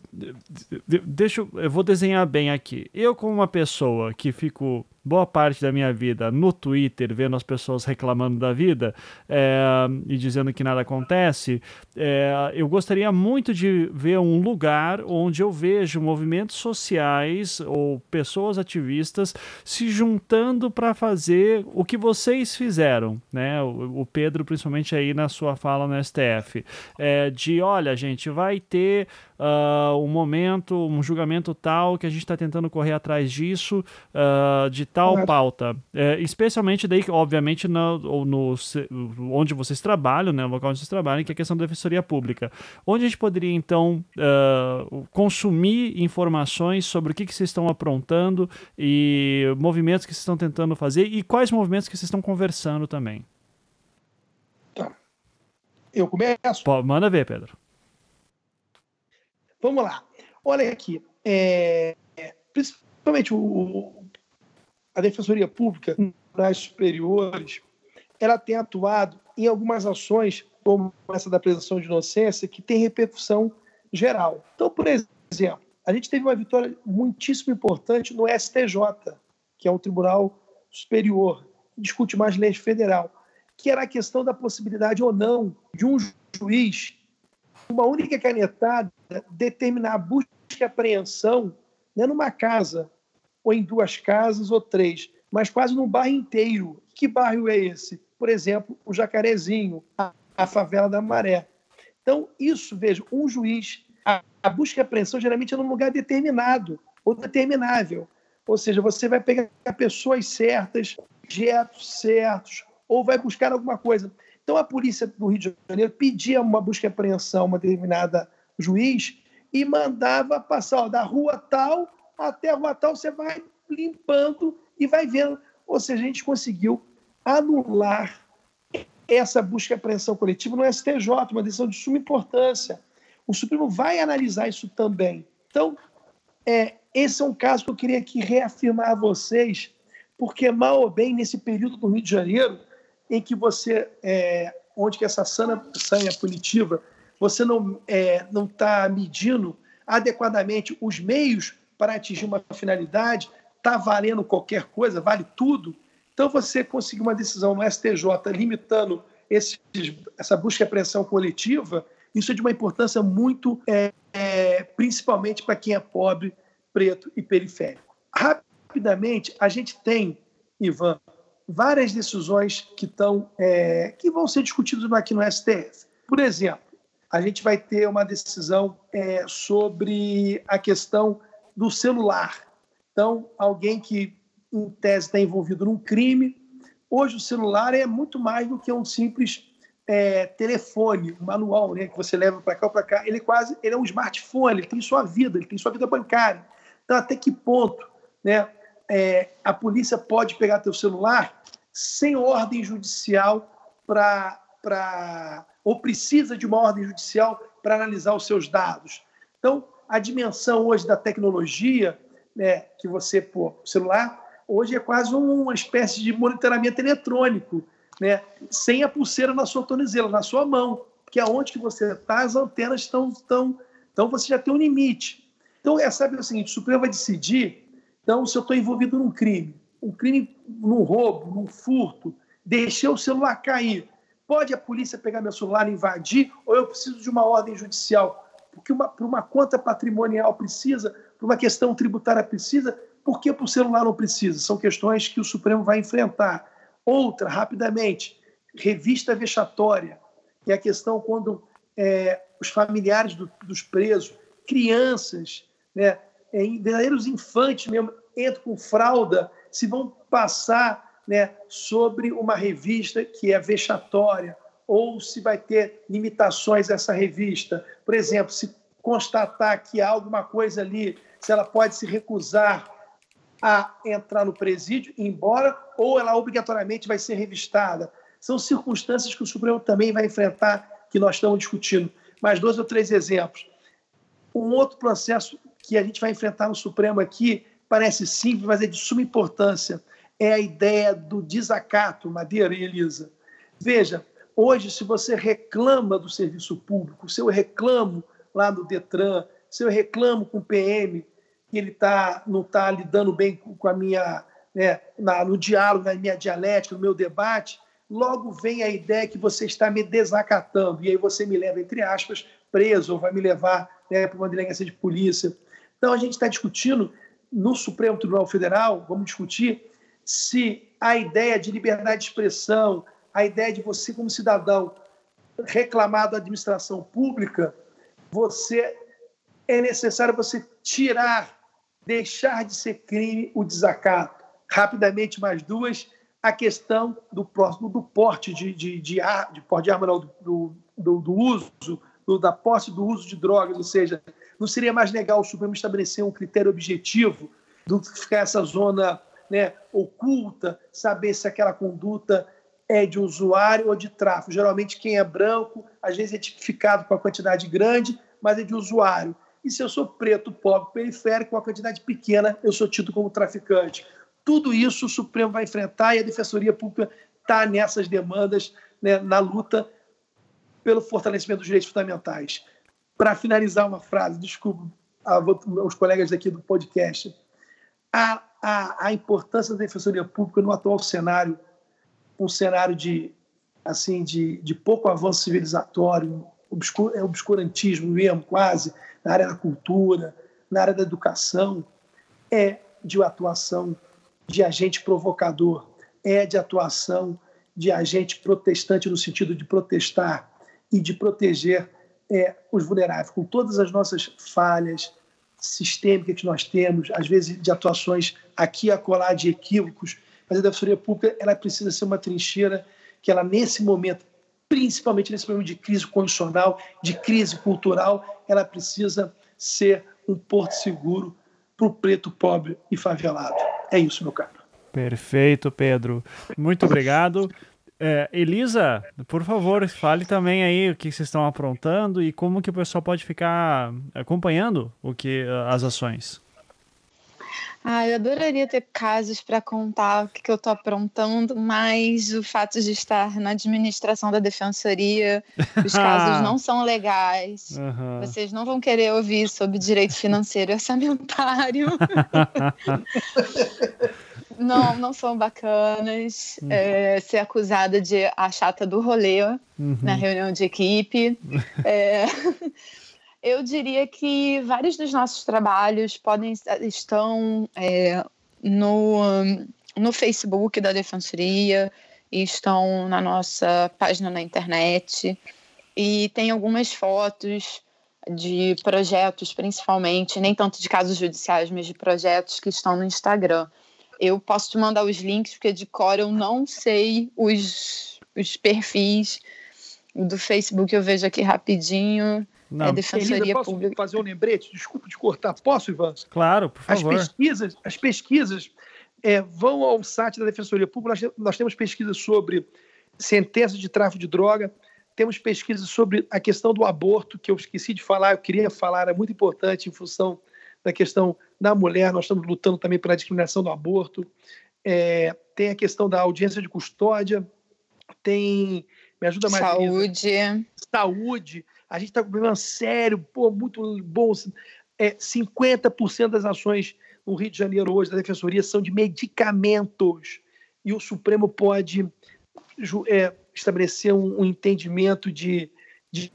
deixa eu, eu vou desenhar bem aqui. Eu, como uma pessoa que fico boa parte da minha vida no Twitter, vendo as pessoas reclamando da vida é, e dizendo que nada acontece, é, eu gostaria gostaria muito de ver um lugar onde eu vejo movimentos sociais ou pessoas ativistas se juntando para fazer o que vocês fizeram, né? O, o, Pedro, principalmente aí na sua fala no STF, é, de olha, gente, vai ter uh, um momento, um julgamento tal que a gente está tentando correr atrás disso, uh, de tal é. pauta. É, especialmente daí, obviamente, no, no, onde vocês trabalham, né, no local onde vocês trabalham, que é a questão da defensoria pública. Onde a gente poderia, então, uh, consumir informações sobre o que, que vocês estão aprontando e movimentos que vocês estão tentando fazer e quais movimentos que vocês estão conversando também. Tá. Eu começo? Pô, manda ver, Pedro. Vamos lá. Olha aqui. É, principalmente o, a Defensoria Pública nas superiores, ela tem atuado em algumas ações, como essa da presunção de inocência, que tem repercussão geral. Então, por exemplo, a gente teve uma vitória muitíssimo importante no STJ, que é o Tribunal Superior, que discute mais leis federal, que era a questão da possibilidade ou não de um juiz uma única canetada determinar a busca e apreensão não é numa casa, ou em duas casas ou três, mas quase num bairro inteiro. Que bairro é esse? Por exemplo, o Jacarezinho, a, a favela da Maré. Então, isso, veja, um juiz, a, a busca e apreensão geralmente é num lugar determinado ou determinável. Ou seja, você vai pegar pessoas certas, objetos certos, ou vai buscar alguma coisa. Então, a polícia do Rio de Janeiro pedia uma busca e apreensão a uma determinada juiz e mandava passar ó, da rua tal até a rua tal, você vai limpando e vai vendo. Ou seja, a gente conseguiu anular essa busca e apreensão coletiva no STJ, uma decisão de suma importância. O Supremo vai analisar isso também. Então, é, esse é um caso que eu queria aqui reafirmar a vocês, porque mal ou bem, nesse período do Rio de Janeiro, em que você, é, onde que essa sanha, sanha punitiva, você não é, não está medindo adequadamente os meios para atingir uma finalidade, está valendo qualquer coisa, vale tudo. Então você conseguiu uma decisão no STJ limitando esse, essa busca e apreensão coletiva, isso é de uma importância muito, é, é, principalmente para quem é pobre, preto e periférico. Rapidamente, a gente tem, Ivan, várias decisões que, estão, é, que vão ser discutidas aqui no STF. Por exemplo, a gente vai ter uma decisão é, sobre a questão do celular. Então, alguém que, em tese, está envolvido num crime, hoje o celular é muito mais do que um simples é, telefone, um manual, né, que você leva para cá ou para cá. Ele é quase ele é um smartphone, ele tem sua vida, ele tem sua vida bancária. Então, até que ponto né, é, a polícia pode pegar teu celular sem ordem judicial para ou precisa de uma ordem judicial para analisar os seus dados. Então, a dimensão hoje da tecnologia, né, que você pô, celular hoje é quase uma espécie de monitoramento eletrônico, né, sem a pulseira na sua tornozela, na sua mão, que é onde que você está, as antenas estão, estão, então você já tem um limite. Então, é, sabe o seguinte, o Supremo vai decidir então, se eu estou envolvido num crime, um crime num roubo, num furto, deixei o celular cair, pode a polícia pegar meu celular e invadir ou eu preciso de uma ordem judicial? Porque uma, para uma conta patrimonial precisa, para uma questão tributária precisa, por que para o celular não precisa? São questões que o Supremo vai enfrentar. Outra, rapidamente, revista vexatória, que é a questão quando é, os familiares do, dos presos, crianças, né, é, verdadeiros infantes mesmo, entram com fralda, se vão passar né, sobre uma revista que é vexatória, ou se vai ter limitações essa revista. Por exemplo, se constatar que há alguma coisa ali, se ela pode se recusar a entrar no presídio, embora, ou ela obrigatoriamente vai ser revistada. São circunstâncias que o Supremo também vai enfrentar, que nós estamos discutindo. Mais dois ou três exemplos. Um outro processo que a gente vai enfrentar no Supremo aqui parece simples, mas é de suma importância. É a ideia do desacato, Madeira e Elisa. Veja, hoje, se você reclama do serviço público, se eu reclamo lá no Detran, se eu reclamo com o PM que ele tá, não está lidando bem com a minha, né, na, no diálogo, na minha dialética, no meu debate, logo vem a ideia que você está me desacatando, e aí você me leva, entre aspas, preso, ou vai me levar né, para uma delegacia de polícia. Então, a gente está discutindo no Supremo Tribunal Federal, vamos discutir se a ideia de liberdade de expressão, a ideia de você, como cidadão, reclamar da administração pública, você é necessário você tirar, deixar de ser crime o desacato. Rapidamente, mais duas, a questão do, próximo, do porte de, de, de, ar, de porte de arma, não, do, do, do uso, do, da posse do uso de drogas, ou seja, não seria mais legal o Supremo estabelecer um critério objetivo do ficar essa zona né, oculta, saber se aquela conduta é de usuário ou de tráfico. Geralmente, quem é branco, às vezes é tipificado com a quantidade grande, mas é de usuário. E se eu sou preto, pobre, periférico, com a quantidade pequena, eu sou tido como traficante. Tudo isso o Supremo vai enfrentar e a Defensoria Pública está nessas demandas, né, na luta pelo fortalecimento dos direitos fundamentais. Para finalizar uma frase, desculpa. Aos colegas aqui do podcast, a, a, a importância da Defensoria Pública no atual cenário, um cenário de, assim, de, de pouco avanço civilizatório, obscur, é obscurantismo mesmo, quase, na área da cultura, na área da educação, é de atuação de agente provocador, é de atuação de agente protestante no sentido de protestar e de proteger é, os vulneráveis, com todas as nossas falhas sistêmicas que nós temos, às vezes de atuações aqui a colar de equívocos, mas a Defensoria Pública ela precisa ser uma trincheira que ela, nesse momento, principalmente nesse momento de crise constitucional, de crise cultural, ela precisa ser um porto seguro para o preto pobre e favelado. É isso, meu caro. Perfeito, Pedro. Muito obrigado. É, Elisa, por favor, fale também aí o que vocês estão aprontando e como que o pessoal pode ficar acompanhando o que as ações. Ah, eu adoraria ter casos para contar o que, que eu estou aprontando, mas o fato de estar na administração da defensoria, [LAUGHS] os casos não são legais. Uhum. Vocês não vão querer ouvir sobre direito financeiro e orçamentário. [LAUGHS] não, não são bacanas. Uhum. É, ser acusada de a chata do rolê uhum. na reunião de equipe. [LAUGHS] É, [LAUGHS] eu diria que vários dos nossos trabalhos podem estão é, no, no Facebook da Defensoria, estão na nossa página na internet e tem algumas fotos de projetos, principalmente, nem tanto de casos judiciais, mas de projetos que estão no Instagram. Eu posso te mandar os links, porque de cor eu não sei os, os perfis do Facebook, eu vejo aqui rapidinho. Não. É Defensoria Elisa, posso Pública. fazer um lembrete? Desculpa te cortar. Posso, Ivan? Claro, por favor. As pesquisas, as pesquisas é, vão ao site da Defensoria Pública. Nós, nós temos pesquisas sobre sentenças de tráfico de droga, temos pesquisas sobre a questão do aborto, que eu esqueci de falar, eu queria falar, é muito importante em função da questão da mulher, nós estamos lutando também pela discriminação do aborto. É, tem a questão da audiência de custódia, tem. Me ajuda mais. Saúde. Saúde. A gente está com um problema sério, pô, muito bom. É, 50% das ações no Rio de Janeiro hoje da Defensoria são de medicamentos. E o Supremo pode é, estabelecer um, um entendimento de, de,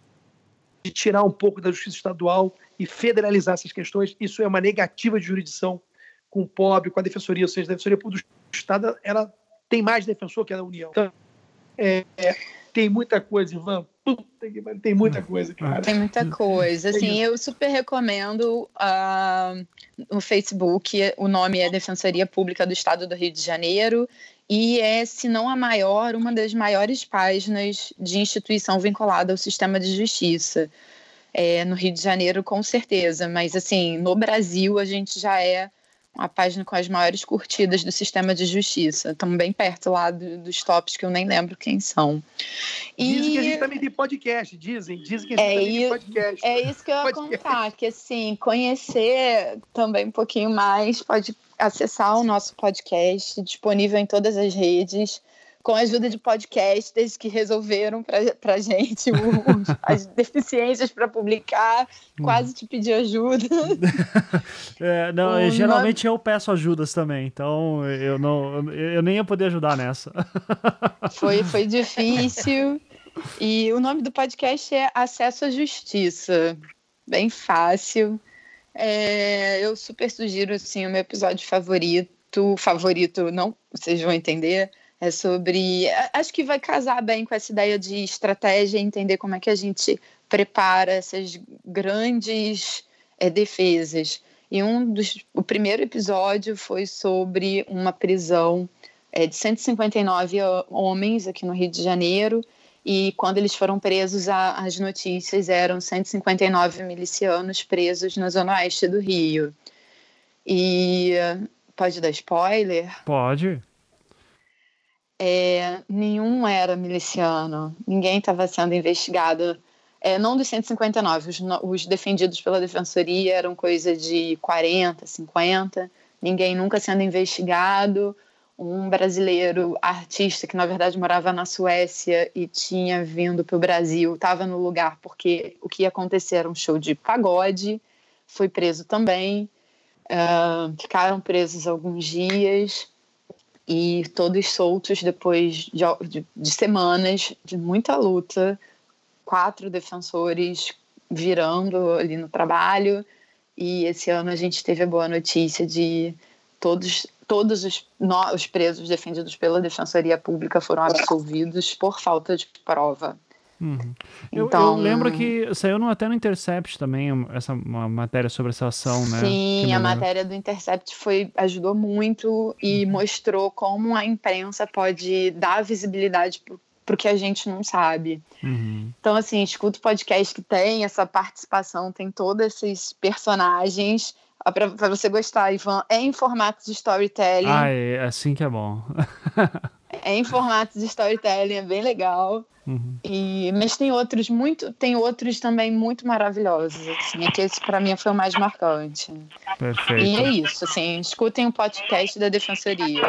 de, tirar um pouco da justiça estadual e federalizar essas questões. Isso é uma negativa de jurisdição com o pobre, com a Defensoria. Ou seja, a Defensoria do Estado ela tem mais defensor que a da União. Então, é, é, tem muita coisa, Ivan. Tem muita coisa, cara. Tem muita coisa. Assim, eu super recomendo uh, no Facebook. O nome é Defensoria Pública do Estado do Rio de Janeiro. E é, se não a maior, uma das maiores páginas de instituição vinculada ao sistema de justiça. É, no Rio de Janeiro, com certeza. Mas, assim, no Brasil, a gente já é a página com as maiores curtidas do sistema de justiça. Estamos bem perto lá do, dos tops que eu nem lembro quem são. E... Dizem que a gente também tem podcast, dizem. Dizem que a gente é também tem podcast. É isso que eu ia contar, que assim, conhecer também um pouquinho mais, pode acessar o nosso podcast, disponível em todas as redes, com a ajuda de podcasters que resolveram para a gente [LAUGHS] as deficiências para publicar. Quase te pedi ajuda. [LAUGHS] É, não, geralmente eu peço ajudas também, então eu, não, eu nem ia poder ajudar nessa. [LAUGHS] Foi, foi difícil. E o nome do podcast é Acesso à Justiça. Bem fácil. É, eu super sugiro assim, o meu episódio favorito, favorito não, vocês vão entender, é sobre. Acho que vai casar bem com essa ideia de estratégia, entender como é que a gente prepara essas grandes é, defesas. E um dos, o primeiro episódio foi sobre uma prisão é, de 159 homens aqui no Rio de Janeiro. E quando eles foram presos, a, as notícias eram 159 milicianos presos na zona oeste do Rio. E pode dar spoiler? Pode é, nenhum era miliciano, ninguém estava sendo investigado. É, não dos 159, os, os defendidos pela defensoria eram coisa de 40, 50, ninguém nunca sendo investigado. Um brasileiro artista que na verdade morava na Suécia e tinha vindo para o Brasil, estava no lugar porque o que ia acontecer era um show de pagode, foi preso também. Uh, ficaram presos alguns dias e todos soltos depois de, de, de, semanas de muita luta, quatro defensores virando ali no trabalho. E esse ano a gente teve a boa notícia de todos, todos os, no, os presos defendidos pela Defensoria Pública foram absolvidos por falta de prova. Uhum. Eu, então, eu, lembro que saiu no, até no Intercept também essa uma matéria sobre essa ação, né? Sim, a matéria do Intercept foi ajudou muito e uhum. mostrou como a imprensa pode dar visibilidade para o que a gente não sabe. Uhum. Então, assim, escuta o podcast que tem essa participação, tem todos esses personagens. Para você gostar, Ivan, é em formato de storytelling. Ah, é assim que é bom. [LAUGHS] é em formato de storytelling, é bem legal. Uhum. E, mas tem outros muito, tem outros também muito maravilhosos, assim, é que esse para mim foi o mais marcante. Perfeito. E é isso, assim, escutem o podcast da Defensoria.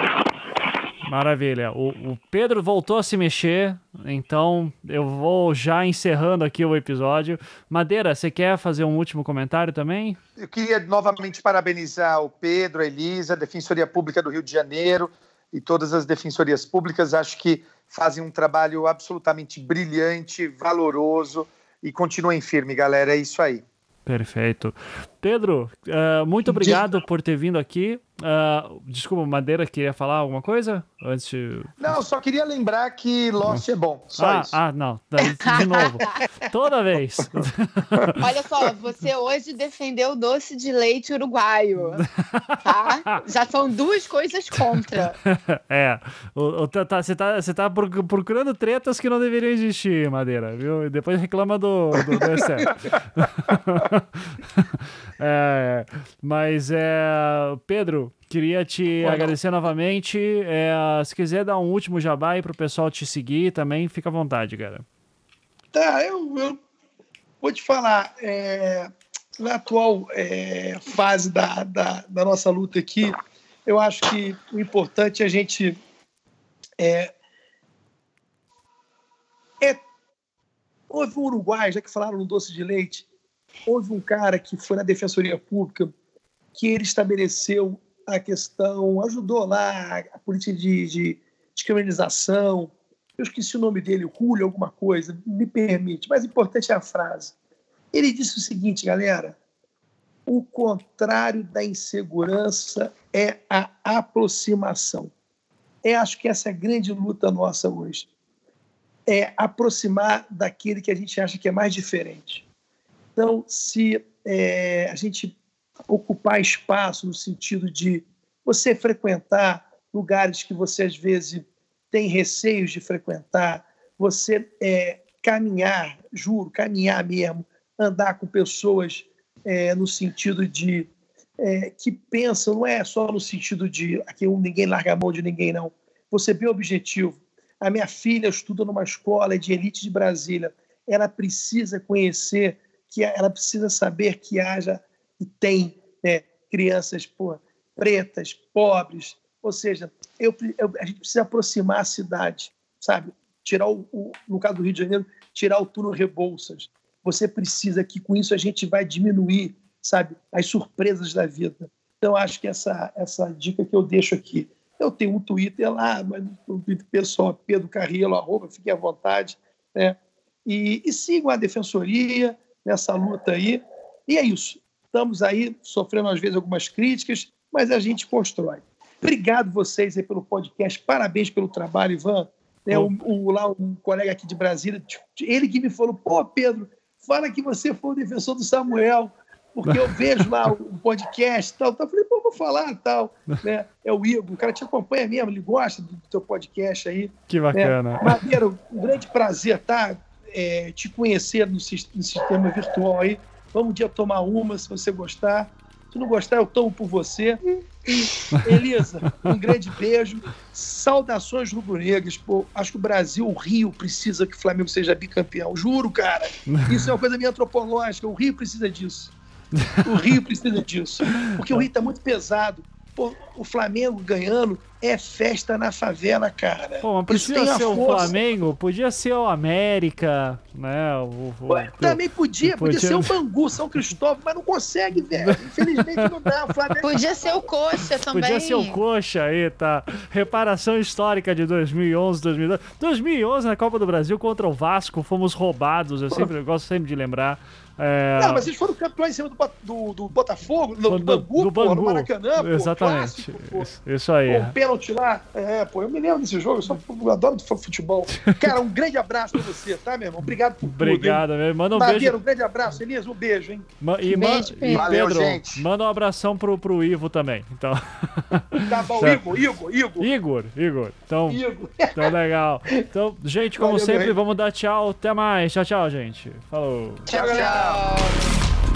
Maravilha. O, o, Pedro voltou a se mexer, então eu vou já encerrando aqui o episódio. Madeira, você quer fazer um último comentário também? Eu queria novamente parabenizar o Pedro, a Elisa, a Defensoria Pública do Rio de Janeiro e todas as defensorias públicas. Acho que fazem um trabalho absolutamente brilhante, valoroso e continuem firme, galera. É isso aí. Perfeito. Pedro, uh, muito obrigado por ter vindo aqui. Uh, desculpa, Madeira, queria falar alguma coisa? Antes de... Não, só queria lembrar que Lost é bom. Só ah, isso. ah, não. De novo. [LAUGHS] Toda vez. [LAUGHS] Olha só, você hoje defendeu o doce de leite uruguaio. Tá? Já são duas coisas contra. [LAUGHS] É. O, o, tá, tá, você tá, você tá procurando tretas que não deveriam existir, Madeira, viu? E depois reclama do, do, do é, mas é, Pedro, queria te agradecer novamente. É, se quiser dar um último jabá aí pro pessoal te seguir também, fica à vontade, cara. Tá, eu, eu vou te falar. É, na atual é, fase da, da, da, nossa luta aqui, eu acho que o importante é a gente. É, é, houve um Uruguai, já que falaram no doce de leite, Houve um cara que foi na Defensoria Pública que ele estabeleceu a questão, ajudou lá a política de, de, de criminalização. Eu esqueci o nome dele, Julio, alguma coisa, me permite, mas importante é a frase. Ele disse o seguinte, galera: o contrário da insegurança é a aproximação. É, acho que essa é a grande luta nossa hoje. É aproximar daquele que a gente acha que é mais diferente. Então, se é, a gente ocupar espaço no sentido de você frequentar lugares que você às vezes tem receios de frequentar, você é, caminhar, juro, caminhar mesmo, andar com pessoas é, no sentido de é, que pensam, não é só no sentido de aqui ninguém larga a mão de ninguém, não. Você bem objetivo. A minha filha estuda numa escola de elite de Brasília. Ela precisa conhecer que ela precisa saber que haja e tem né, crianças pretas, pobres, ou seja, eu, eu, a gente precisa aproximar a cidade, sabe? Tirar o, o, no caso do Rio de Janeiro, tirar o túnel Rebouças. Você precisa que com isso a gente vai diminuir, sabe, as surpresas da vida. Então acho que essa essa dica que eu deixo aqui. Eu tenho um Twitter lá, mas um Twitter pessoal, Pedro Carrillo, arroba, fiquem à vontade, né? E, e sigam a defensoria nessa luta aí. E é isso. Estamos aí sofrendo às vezes algumas críticas, mas a gente constrói. Obrigado vocês aí pelo podcast. Parabéns pelo trabalho, Ivan. É, o, o, lá um colega aqui de Brasília, ele que me falou, pô, Pedro, fala que você foi o defensor do Samuel, porque eu vejo lá o podcast e tal, tal. Eu falei, pô, vou falar tal. [LAUGHS] Né? É o Igor, o cara te acompanha mesmo, ele gosta do, teu podcast aí. Que né? bacana. Né? Madeira, um grande prazer, tá? É, te conhecer no, no sistema virtual aí. Vamos um dia tomar uma, se você gostar. Se não gostar, eu tomo por você. E, Elisa, um grande beijo. Saudações rubro-negras. Acho que o Brasil, o Rio, precisa que o Flamengo seja bicampeão. Juro, cara. Isso é uma coisa minha antropológica. O Rio precisa disso. O Rio precisa disso. Porque o Rio está muito pesado. Pô, o Flamengo ganhando é festa na favela, cara. Pô, mas precisa ser o Flamengo, podia ser o América, né? O, o, Ué, também podia, podia, podia, ser o [LAUGHS] Bangu, São Cristóvão, mas não consegue, velho. Infelizmente não dá. O Flamengo... Podia ser o Coxa também. Podia ser o Coxa aí, tá? Reparação histórica de 2011, 2012. 2011 na Copa do Brasil contra o Vasco, fomos roubados. Eu sempre eu gosto sempre de lembrar. É... Não, mas eles foram campeões em cima do, do, do Botafogo, do, do, Bangu, do, Bangu. Pô, Maracanã, Exatamente. Pô, clássico, isso, isso, aí. Pô, o pênalti lá. É, pô, eu me lembro desse jogo, eu, só, eu adoro futebol. Cara, um grande abraço pra você, tá, meu irmão? Obrigado por Obrigado, tudo. Obrigado, Manda um Madeira, beijo. um grande abraço. Elisa, um beijo, hein? Ma e, beijo, e Valeu, Pedro, gente. manda um abração pro, pro Ivo também. Então... Tá bom, Igor, Igor, Igor. Igor, Igor. Então, Igor. então legal. Então, gente, como Valeu, sempre, vamos dar tchau. Até mais. Tchau, tchau, gente. Falou. Tchau, tchau. した